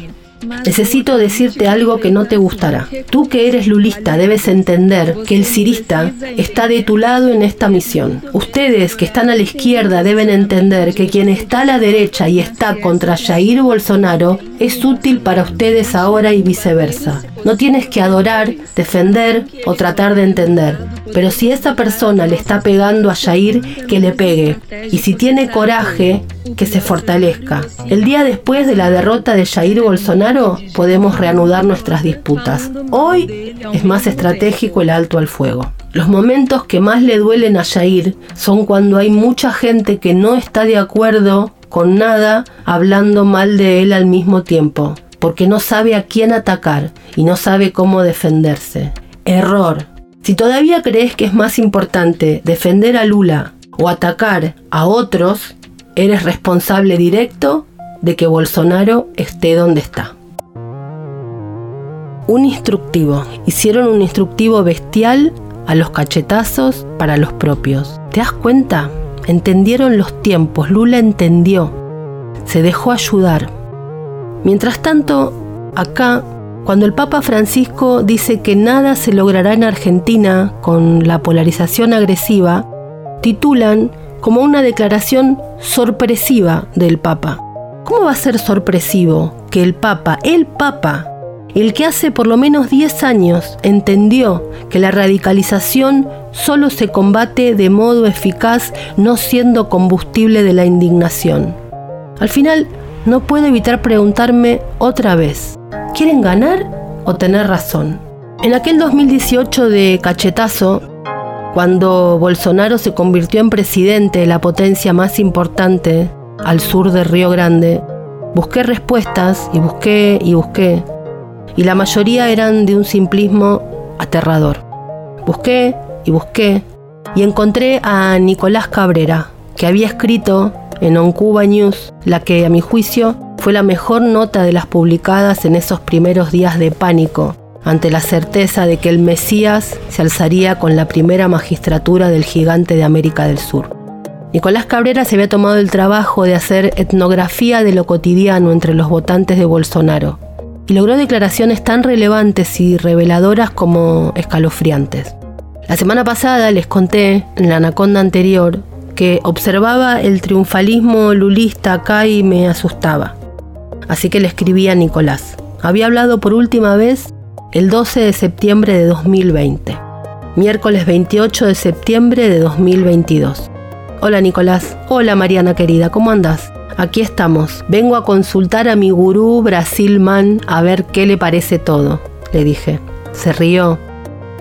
Necesito decirte algo que no te gustará. Tú que eres lulista debes entender que el cirista está de tu lado en esta misión. Ustedes que están a la izquierda deben entender que quien está a la derecha y está contra Jair Bolsonaro es útil para ustedes ahora y viceversa. No tienes que adorar, defender o tratar de entender. Pero si esa persona le está pegando a Jair, que le pegue. Y si tiene coraje, que se fortalezca. El día después de la derrota de Jair Bolsonaro, podemos reanudar nuestras disputas. Hoy es más estratégico el alto al fuego. Los momentos que más le duelen a Jair son cuando hay mucha gente que no está de acuerdo con nada hablando mal de él al mismo tiempo porque no sabe a quién atacar y no sabe cómo defenderse. Error. Si todavía crees que es más importante defender a Lula o atacar a otros, eres responsable directo de que Bolsonaro esté donde está. Un instructivo. Hicieron un instructivo bestial a los cachetazos para los propios. ¿Te das cuenta? Entendieron los tiempos, Lula entendió, se dejó ayudar, Mientras tanto, acá, cuando el Papa Francisco dice que nada se logrará en Argentina con la polarización agresiva, titulan como una declaración sorpresiva del Papa. ¿Cómo va a ser sorpresivo que el Papa, el Papa, el que hace por lo menos 10 años entendió que la radicalización solo se combate de modo eficaz no siendo combustible de la indignación? Al final, no puedo evitar preguntarme otra vez, ¿quieren ganar o tener razón? En aquel 2018 de cachetazo, cuando Bolsonaro se convirtió en presidente de la potencia más importante al sur de Río Grande, Busqué respuestas y busqué y busqué, y la mayoría eran de un simplismo aterrador. Busqué y busqué, y encontré a Nicolás Cabrera, que había escrito en Oncuba News la que, a mi juicio, fue la mejor nota de las publicadas en esos primeros días de pánico, ante la certeza de que el Mesías se alzaría con la primera magistratura del gigante de América del Sur. Nicolás Cabrera se había tomado el trabajo de hacer etnografía de lo cotidiano entre los votantes de Bolsonaro y logró declaraciones tan relevantes y reveladoras como escalofriantes. La semana pasada les conté, en la anaconda anterior, que observaba el triunfalismo lulista acá y me asustaba. Así que le escribí a Nicolás. Había hablado por última vez el 12 de septiembre de 2020, miércoles 28 de septiembre de 2022. Hola Nicolás, hola Mariana querida, ¿cómo andas? Aquí estamos, vengo a consultar a mi gurú Brasilman a ver qué le parece todo, le dije. Se rió.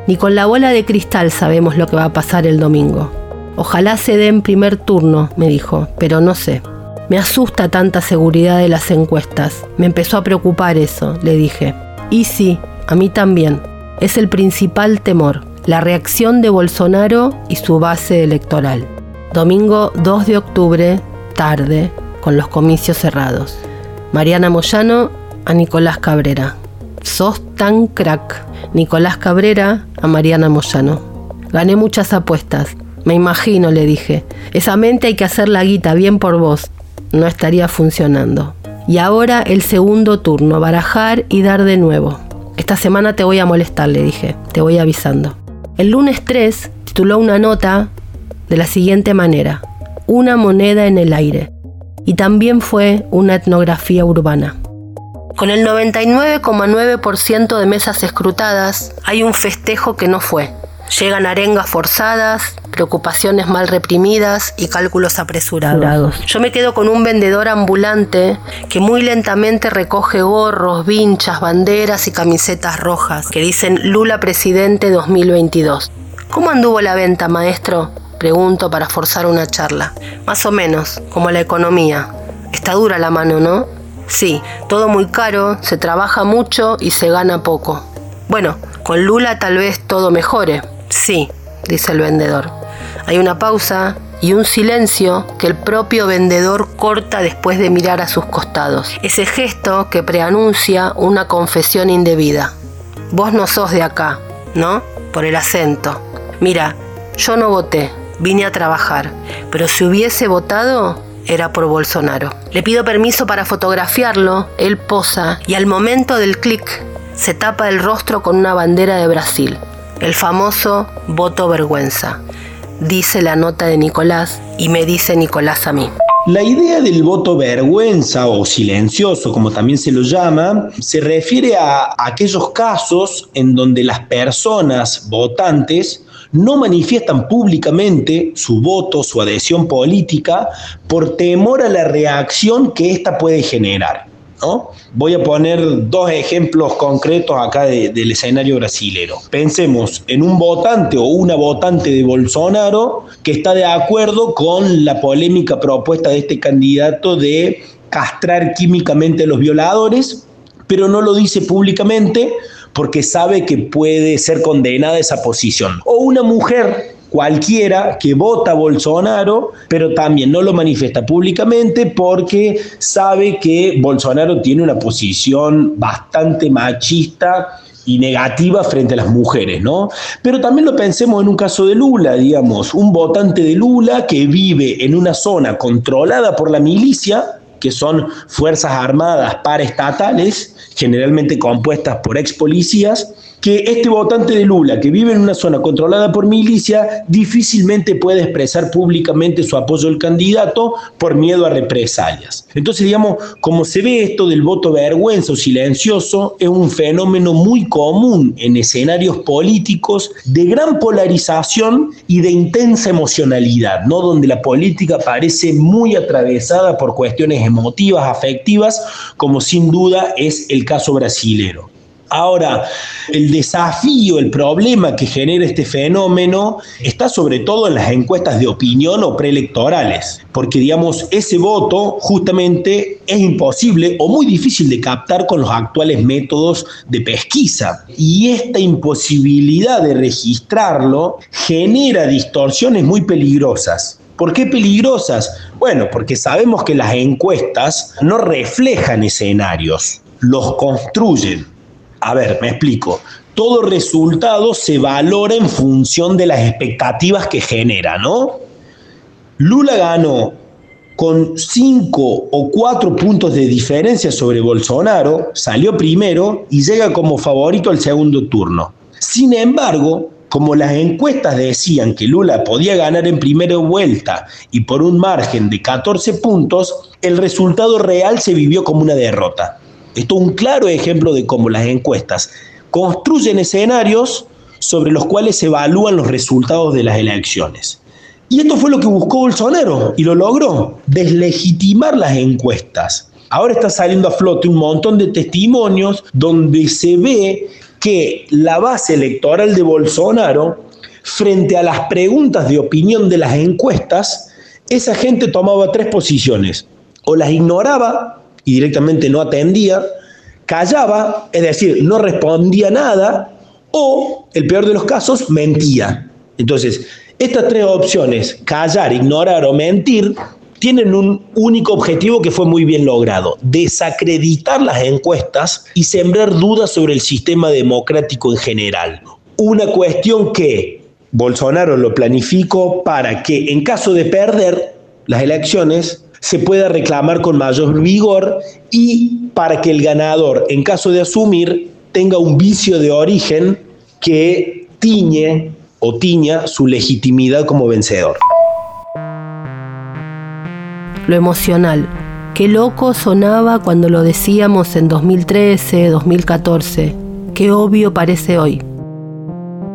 Ni con la bola de cristal sabemos lo que va a pasar el domingo. Ojalá se dé en primer turno, me dijo, pero no sé. Me asusta tanta seguridad de las encuestas. Me empezó a preocupar eso, le dije. Y sí, a mí también. Es el principal temor, la reacción de Bolsonaro y su base electoral. Domingo 2 de octubre, tarde, con los comicios cerrados. Mariana Moyano a Nicolás Cabrera. Sos tan crack. Nicolás Cabrera a Mariana Moyano. Gané muchas apuestas. Me imagino, le dije. Esa mente hay que hacer la guita bien por vos. No estaría funcionando. Y ahora el segundo turno, barajar y dar de nuevo. Esta semana te voy a molestar, le dije, te voy avisando. El lunes 3 tituló una nota de la siguiente manera, una moneda en el aire, y también fue una etnografía urbana. Con el 99,9% de mesas escrutadas, hay un festejo que no fue. Llegan arengas forzadas, preocupaciones mal reprimidas y cálculos apresurados. Yo me quedo con un vendedor ambulante que muy lentamente recoge gorros, vinchas, banderas y camisetas rojas que dicen Lula Presidente 2022. ¿Cómo anduvo la venta, maestro? Pregunto para forzar una charla. Más o menos, como la economía. Está dura la mano, ¿no? Sí, todo muy caro, se trabaja mucho y se gana poco. Bueno, con Lula tal vez todo mejore. Sí, dice el vendedor. Hay una pausa y un silencio que el propio vendedor corta después de mirar a sus costados. Ese gesto que preanuncia una confesión indebida. Vos no sos de acá, ¿no? Por el acento. Mira, yo no voté, vine a trabajar, pero si hubiese votado, era por Bolsonaro. Le pido permiso para fotografiarlo, él posa y al momento del clic se tapa el rostro con una bandera de Brasil, el famoso voto vergüenza dice la nota de Nicolás y me dice Nicolás a mí. La idea del voto vergüenza o silencioso, como también se lo llama, se refiere a aquellos casos en donde las personas votantes no manifiestan públicamente su voto, su adhesión política, por temor a la reacción que ésta puede generar. Voy a poner dos ejemplos concretos acá del escenario brasilero. Pensemos en un votante o una votante de Bolsonaro que está de acuerdo con la polémica propuesta de este candidato de castrar químicamente a los violadores, pero no lo dice públicamente porque sabe que puede ser condenada esa posición. O una mujer cualquiera que vota a Bolsonaro, pero también no lo manifiesta públicamente porque sabe que Bolsonaro tiene una posición bastante machista y negativa frente a las mujeres, ¿no? Pero también lo pensemos en un caso de Lula, digamos, un votante de Lula que vive en una zona controlada por la milicia, que son fuerzas armadas paraestatales, generalmente compuestas por ex policías, que este votante de Lula, que vive en una zona controlada por milicia, difícilmente puede expresar públicamente su apoyo al candidato por miedo a represalias. Entonces, digamos, como se ve esto del voto vergüenza o silencioso, es un fenómeno muy común en escenarios políticos de gran polarización y de intensa emocionalidad, ¿no? Donde la política parece muy atravesada por cuestiones emotivas, afectivas, como sin duda es el caso brasilero. Ahora, el desafío, el problema que genera este fenómeno está sobre todo en las encuestas de opinión o preelectorales, porque digamos, ese voto justamente es imposible o muy difícil de captar con los actuales métodos de pesquisa. Y esta imposibilidad de registrarlo genera distorsiones muy peligrosas. ¿Por qué peligrosas? Bueno, porque sabemos que las encuestas no reflejan escenarios, los construyen. A ver, me explico. Todo resultado se valora en función de las expectativas que genera, ¿no? Lula ganó con cinco o cuatro puntos de diferencia sobre Bolsonaro, salió primero y llega como favorito al segundo turno. Sin embargo, como las encuestas decían que Lula podía ganar en primera vuelta y por un margen de 14 puntos, el resultado real se vivió como una derrota. Esto es un claro ejemplo de cómo las encuestas construyen escenarios sobre los cuales se evalúan los resultados de las elecciones. Y esto fue lo que buscó Bolsonaro y lo logró, deslegitimar las encuestas. Ahora está saliendo a flote un montón de testimonios donde se ve que la base electoral de Bolsonaro, frente a las preguntas de opinión de las encuestas, esa gente tomaba tres posiciones. O las ignoraba y directamente no atendía, callaba, es decir, no respondía nada, o, el peor de los casos, mentía. Entonces, estas tres opciones, callar, ignorar o mentir, tienen un único objetivo que fue muy bien logrado, desacreditar las encuestas y sembrar dudas sobre el sistema democrático en general. Una cuestión que Bolsonaro lo planificó para que en caso de perder las elecciones, se pueda reclamar con mayor vigor y para que el ganador, en caso de asumir, tenga un vicio de origen que tiñe o tiña su legitimidad como vencedor. Lo emocional. Qué loco sonaba cuando lo decíamos en 2013, 2014. Qué obvio parece hoy.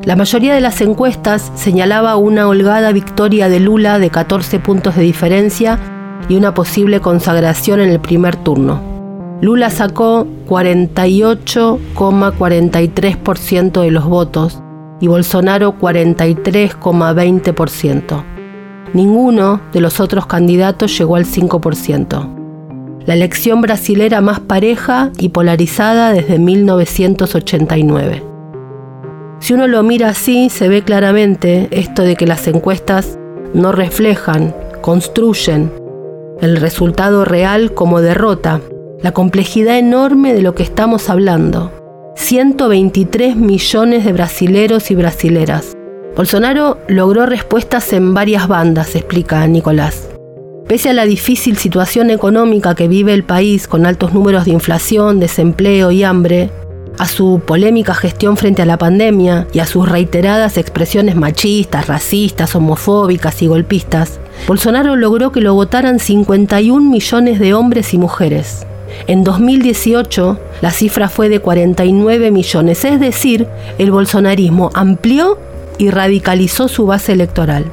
La mayoría de las encuestas señalaba una holgada victoria de Lula de 14 puntos de diferencia y una posible consagración en el primer turno. Lula sacó 48,43% de los votos y Bolsonaro 43,20%. Ninguno de los otros candidatos llegó al 5%. La elección brasilera más pareja y polarizada desde 1989. Si uno lo mira así, se ve claramente esto de que las encuestas no reflejan, construyen el resultado real como derrota, la complejidad enorme de lo que estamos hablando. 123 millones de brasileros y brasileras. Bolsonaro logró respuestas en varias bandas, explica Nicolás. Pese a la difícil situación económica que vive el país con altos números de inflación, desempleo y hambre, a su polémica gestión frente a la pandemia y a sus reiteradas expresiones machistas, racistas, homofóbicas y golpistas, Bolsonaro logró que lo votaran 51 millones de hombres y mujeres. En 2018 la cifra fue de 49 millones, es decir, el bolsonarismo amplió y radicalizó su base electoral.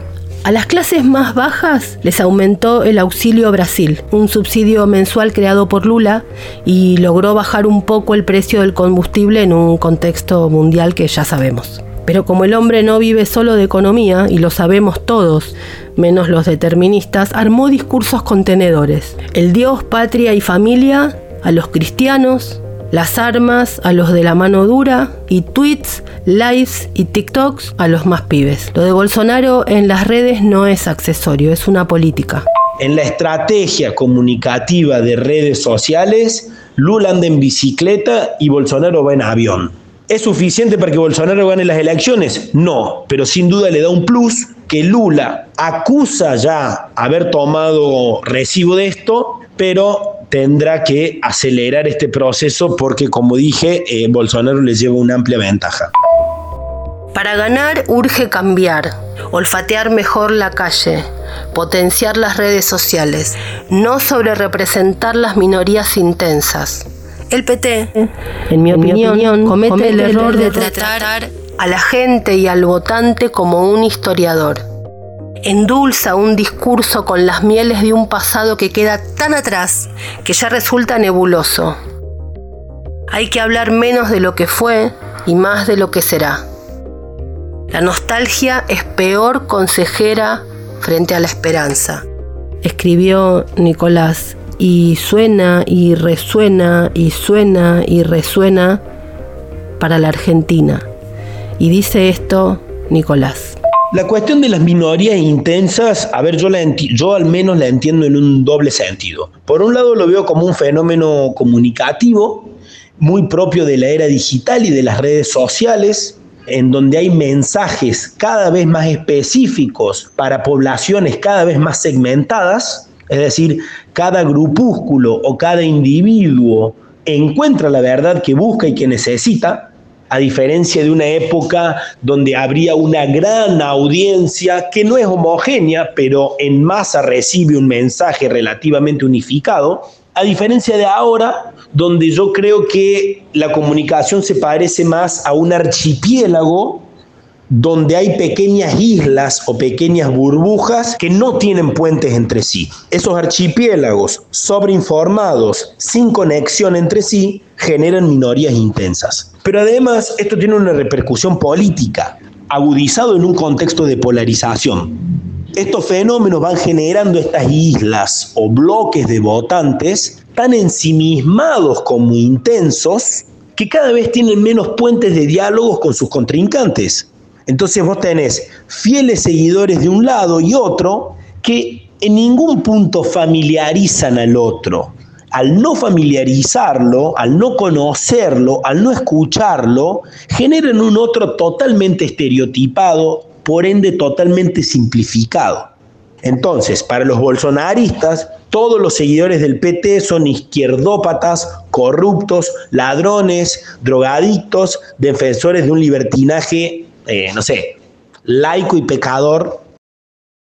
A las clases más bajas les aumentó el auxilio Brasil, un subsidio mensual creado por Lula y logró bajar un poco el precio del combustible en un contexto mundial que ya sabemos. Pero como el hombre no vive solo de economía, y lo sabemos todos, menos los deterministas, armó discursos contenedores. El Dios, patria y familia a los cristianos, las armas a los de la mano dura y tweets, lives y TikToks a los más pibes. Lo de Bolsonaro en las redes no es accesorio, es una política. En la estrategia comunicativa de redes sociales, Lula anda en bicicleta y Bolsonaro va en avión. ¿Es suficiente para que Bolsonaro gane las elecciones? No, pero sin duda le da un plus que Lula acusa ya haber tomado recibo de esto, pero tendrá que acelerar este proceso porque, como dije, eh, Bolsonaro le lleva una amplia ventaja. Para ganar urge cambiar, olfatear mejor la calle, potenciar las redes sociales, no sobre representar las minorías intensas. El PT, en mi, opinión, comete, el error de tratar a la gente y al votante como un historiador endulza un discurso con las mieles de un pasado que queda tan atrás que ya resulta nebuloso. Hay que hablar menos de lo que fue y más de lo que será. La nostalgia es peor consejera frente a la esperanza, escribió Nicolás, y suena y resuena y suena y resuena para la Argentina. Y dice esto Nicolás. La cuestión de las minorías intensas, a ver, yo, la yo al menos la entiendo en un doble sentido. Por un lado lo veo como un fenómeno comunicativo, muy propio de la era digital y de las redes sociales, en donde hay mensajes cada vez más específicos para poblaciones cada vez más segmentadas, es decir, cada grupúsculo o cada individuo encuentra la verdad que busca y que necesita, a diferencia de una época donde habría una gran audiencia que no es homogénea, pero en masa recibe un mensaje relativamente unificado, a diferencia de ahora, donde yo creo que la comunicación se parece más a un archipiélago donde hay pequeñas islas o pequeñas burbujas que no tienen puentes entre sí. Esos archipiélagos sobreinformados, sin conexión entre sí, generan minorías intensas. Pero además esto tiene una repercusión política, agudizado en un contexto de polarización. Estos fenómenos van generando estas islas o bloques de votantes tan ensimismados como intensos que cada vez tienen menos puentes de diálogos con sus contrincantes. Entonces vos tenés fieles seguidores de un lado y otro que en ningún punto familiarizan al otro. Al no familiarizarlo, al no conocerlo, al no escucharlo, generan un otro totalmente estereotipado, por ende totalmente simplificado. Entonces, para los bolsonaristas, todos los seguidores del PT son izquierdópatas, corruptos, ladrones, drogadictos, defensores de un libertinaje eh, no sé, laico y pecador.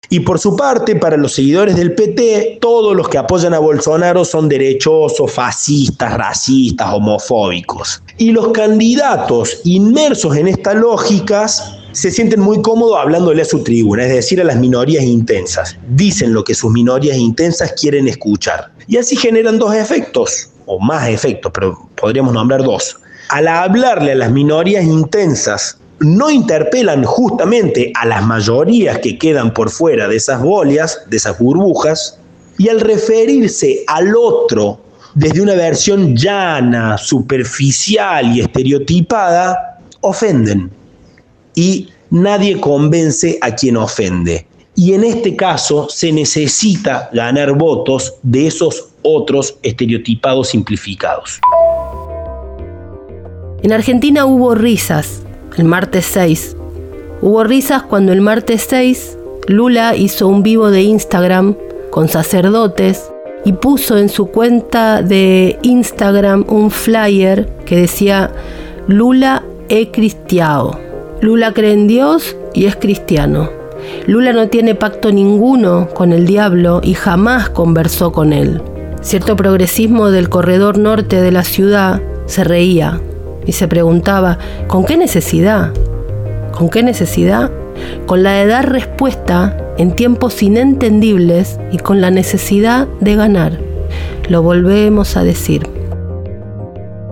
Y por su parte, para los seguidores del PT, todos los que apoyan a Bolsonaro son derechosos, fascistas, racistas, homofóbicos. Y los candidatos inmersos en estas lógicas se sienten muy cómodos hablándole a su tribuna, es decir, a las minorías intensas. Dicen lo que sus minorías intensas quieren escuchar. Y así generan dos efectos, o más efectos, pero podríamos nombrar dos. Al hablarle a las minorías intensas no interpelan justamente a las mayorías que quedan por fuera de esas bolias, de esas burbujas, y al referirse al otro desde una versión llana, superficial y estereotipada, ofenden. Y nadie convence a quien ofende. Y en este caso se necesita ganar votos de esos otros estereotipados simplificados. En Argentina hubo risas el martes 6. Hubo risas cuando el martes 6 Lula hizo un vivo de Instagram con sacerdotes y puso en su cuenta de Instagram un flyer que decía Lula es cristiano. Lula cree en Dios y es cristiano. Lula no tiene pacto ninguno con el diablo y jamás conversó con él. Cierto progresismo del corredor norte de la ciudad se reía y se preguntaba, ¿con qué necesidad? ¿Con qué necesidad? Con la de dar respuesta en tiempos inentendibles y con la necesidad de ganar. Lo volvemos a decir.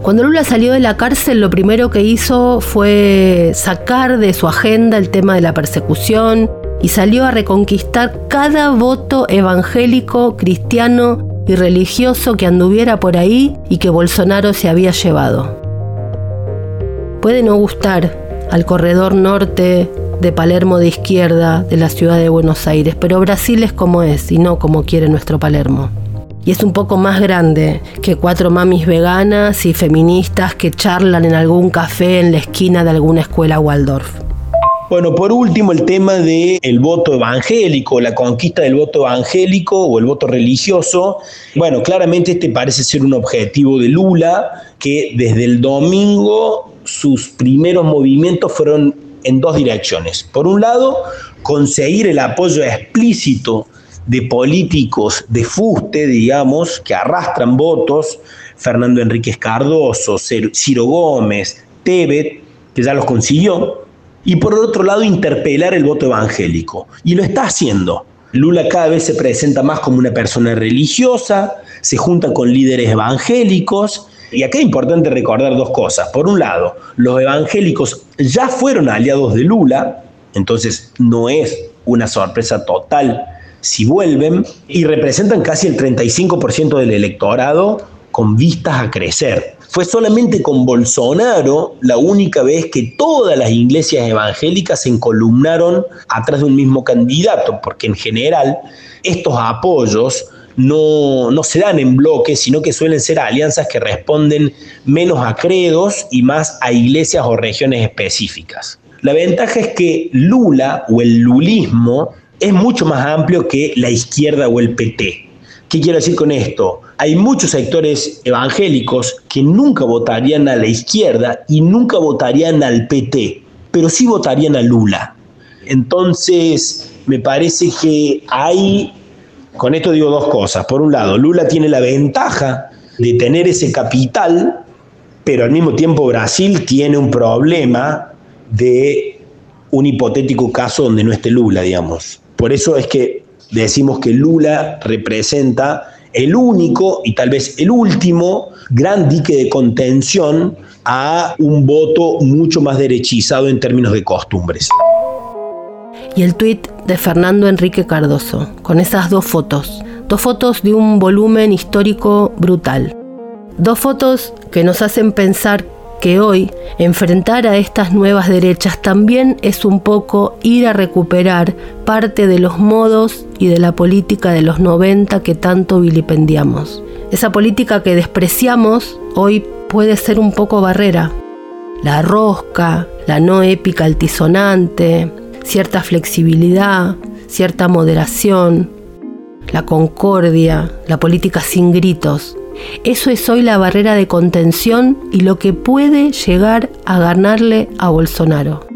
Cuando Lula salió de la cárcel, lo primero que hizo fue sacar de su agenda el tema de la persecución y salió a reconquistar cada voto evangélico, cristiano y religioso que anduviera por ahí y que Bolsonaro se había llevado. Puede no gustar al corredor norte de Palermo de izquierda de la ciudad de Buenos Aires, pero Brasil es como es y no como quiere nuestro Palermo. Y es un poco más grande que cuatro mamis veganas y feministas que charlan en algún café en la esquina de alguna escuela Waldorf. Bueno, por último, el tema del voto evangélico, la conquista del voto evangélico o el voto religioso. Bueno, claramente este parece ser un objetivo de Lula, que desde el domingo sus primeros movimientos fueron en dos direcciones. Por un lado, conseguir el apoyo explícito de políticos de fuste, digamos, que arrastran votos, Fernando Enríquez Cardoso, Ciro Gómez, Tebet, que ya los consiguió, y por otro lado interpelar el voto evangélico. Y lo está haciendo. Lula cada vez se presenta más como una persona religiosa, se junta con líderes evangélicos Y acá es importante recordar dos cosas. Por un lado, los evangélicos ya fueron aliados de Lula, entonces no es una sorpresa total si vuelven, y representan casi el 35% del electorado con vistas a crecer. Fue solamente con Bolsonaro la única vez que todas las iglesias evangélicas se encolumnaron atrás de un mismo candidato, porque en general estos apoyos no, no, se dan en bloque, sino que suelen ser alianzas que responden menos a credos y más a iglesias o regiones específicas. La ventaja es que Lula o el lulismo es mucho más amplio que la izquierda o el PT. ¿Qué quiero decir con esto? Hay muchos sectores evangélicos que nunca votarían a la izquierda y nunca votarían al PT, pero sí votarían a Lula. Entonces, me parece que hay con esto digo dos cosas. Por un lado, Lula tiene la ventaja de tener ese capital, pero al mismo tiempo Brasil tiene un problema de un hipotético caso donde no esté Lula, digamos. Por eso es que decimos que Lula representa el único y tal vez el último gran dique de contención a un voto mucho más derechizado en términos de costumbres y el tuit de Fernando Enrique Cardoso, con esas dos fotos, dos fotos de un volumen histórico brutal. Dos fotos que nos hacen pensar que hoy enfrentar a estas nuevas derechas también es un poco ir a recuperar parte de los modos y de la política de los 90 que tanto vilipendiamos. Esa política que despreciamos hoy puede ser un poco barrera. La rosca, la no épica altisonante, cierta flexibilidad, cierta moderación, la concordia, la política sin gritos. Eso es hoy la barrera de contención y lo que puede llegar a ganarle a Bolsonaro.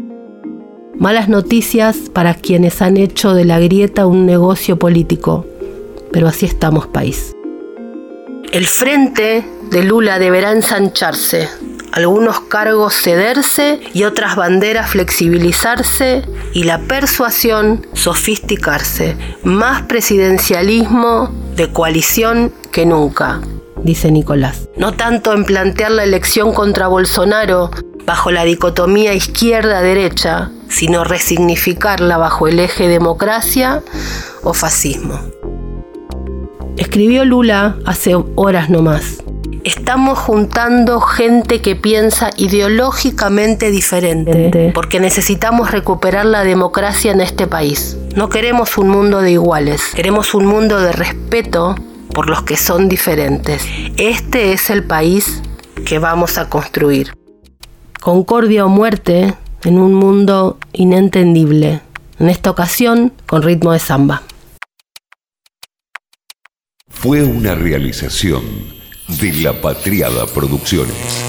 Malas noticias para quienes han hecho de la grieta un negocio político, pero así estamos país. El frente de Lula deberá ensancharse, algunos cargos cederse y otras banderas flexibilizarse y la persuasión sofisticarse. Más presidencialismo de coalición que nunca, dice Nicolás. No tanto en plantear la elección contra Bolsonaro bajo la dicotomía izquierda-derecha, sino resignificarla bajo el eje democracia o fascismo. Escribió Lula hace horas nomás estamos juntando gente que piensa ideológicamente diferente, porque necesitamos recuperar la democracia en este país. No queremos un mundo de iguales, queremos un mundo de respeto por los que son diferentes. Este es el país que vamos a construir. Concordia o muerte en un mundo inentendible, en esta ocasión con ritmo de samba. Fue una realización de La Patriada Producciones.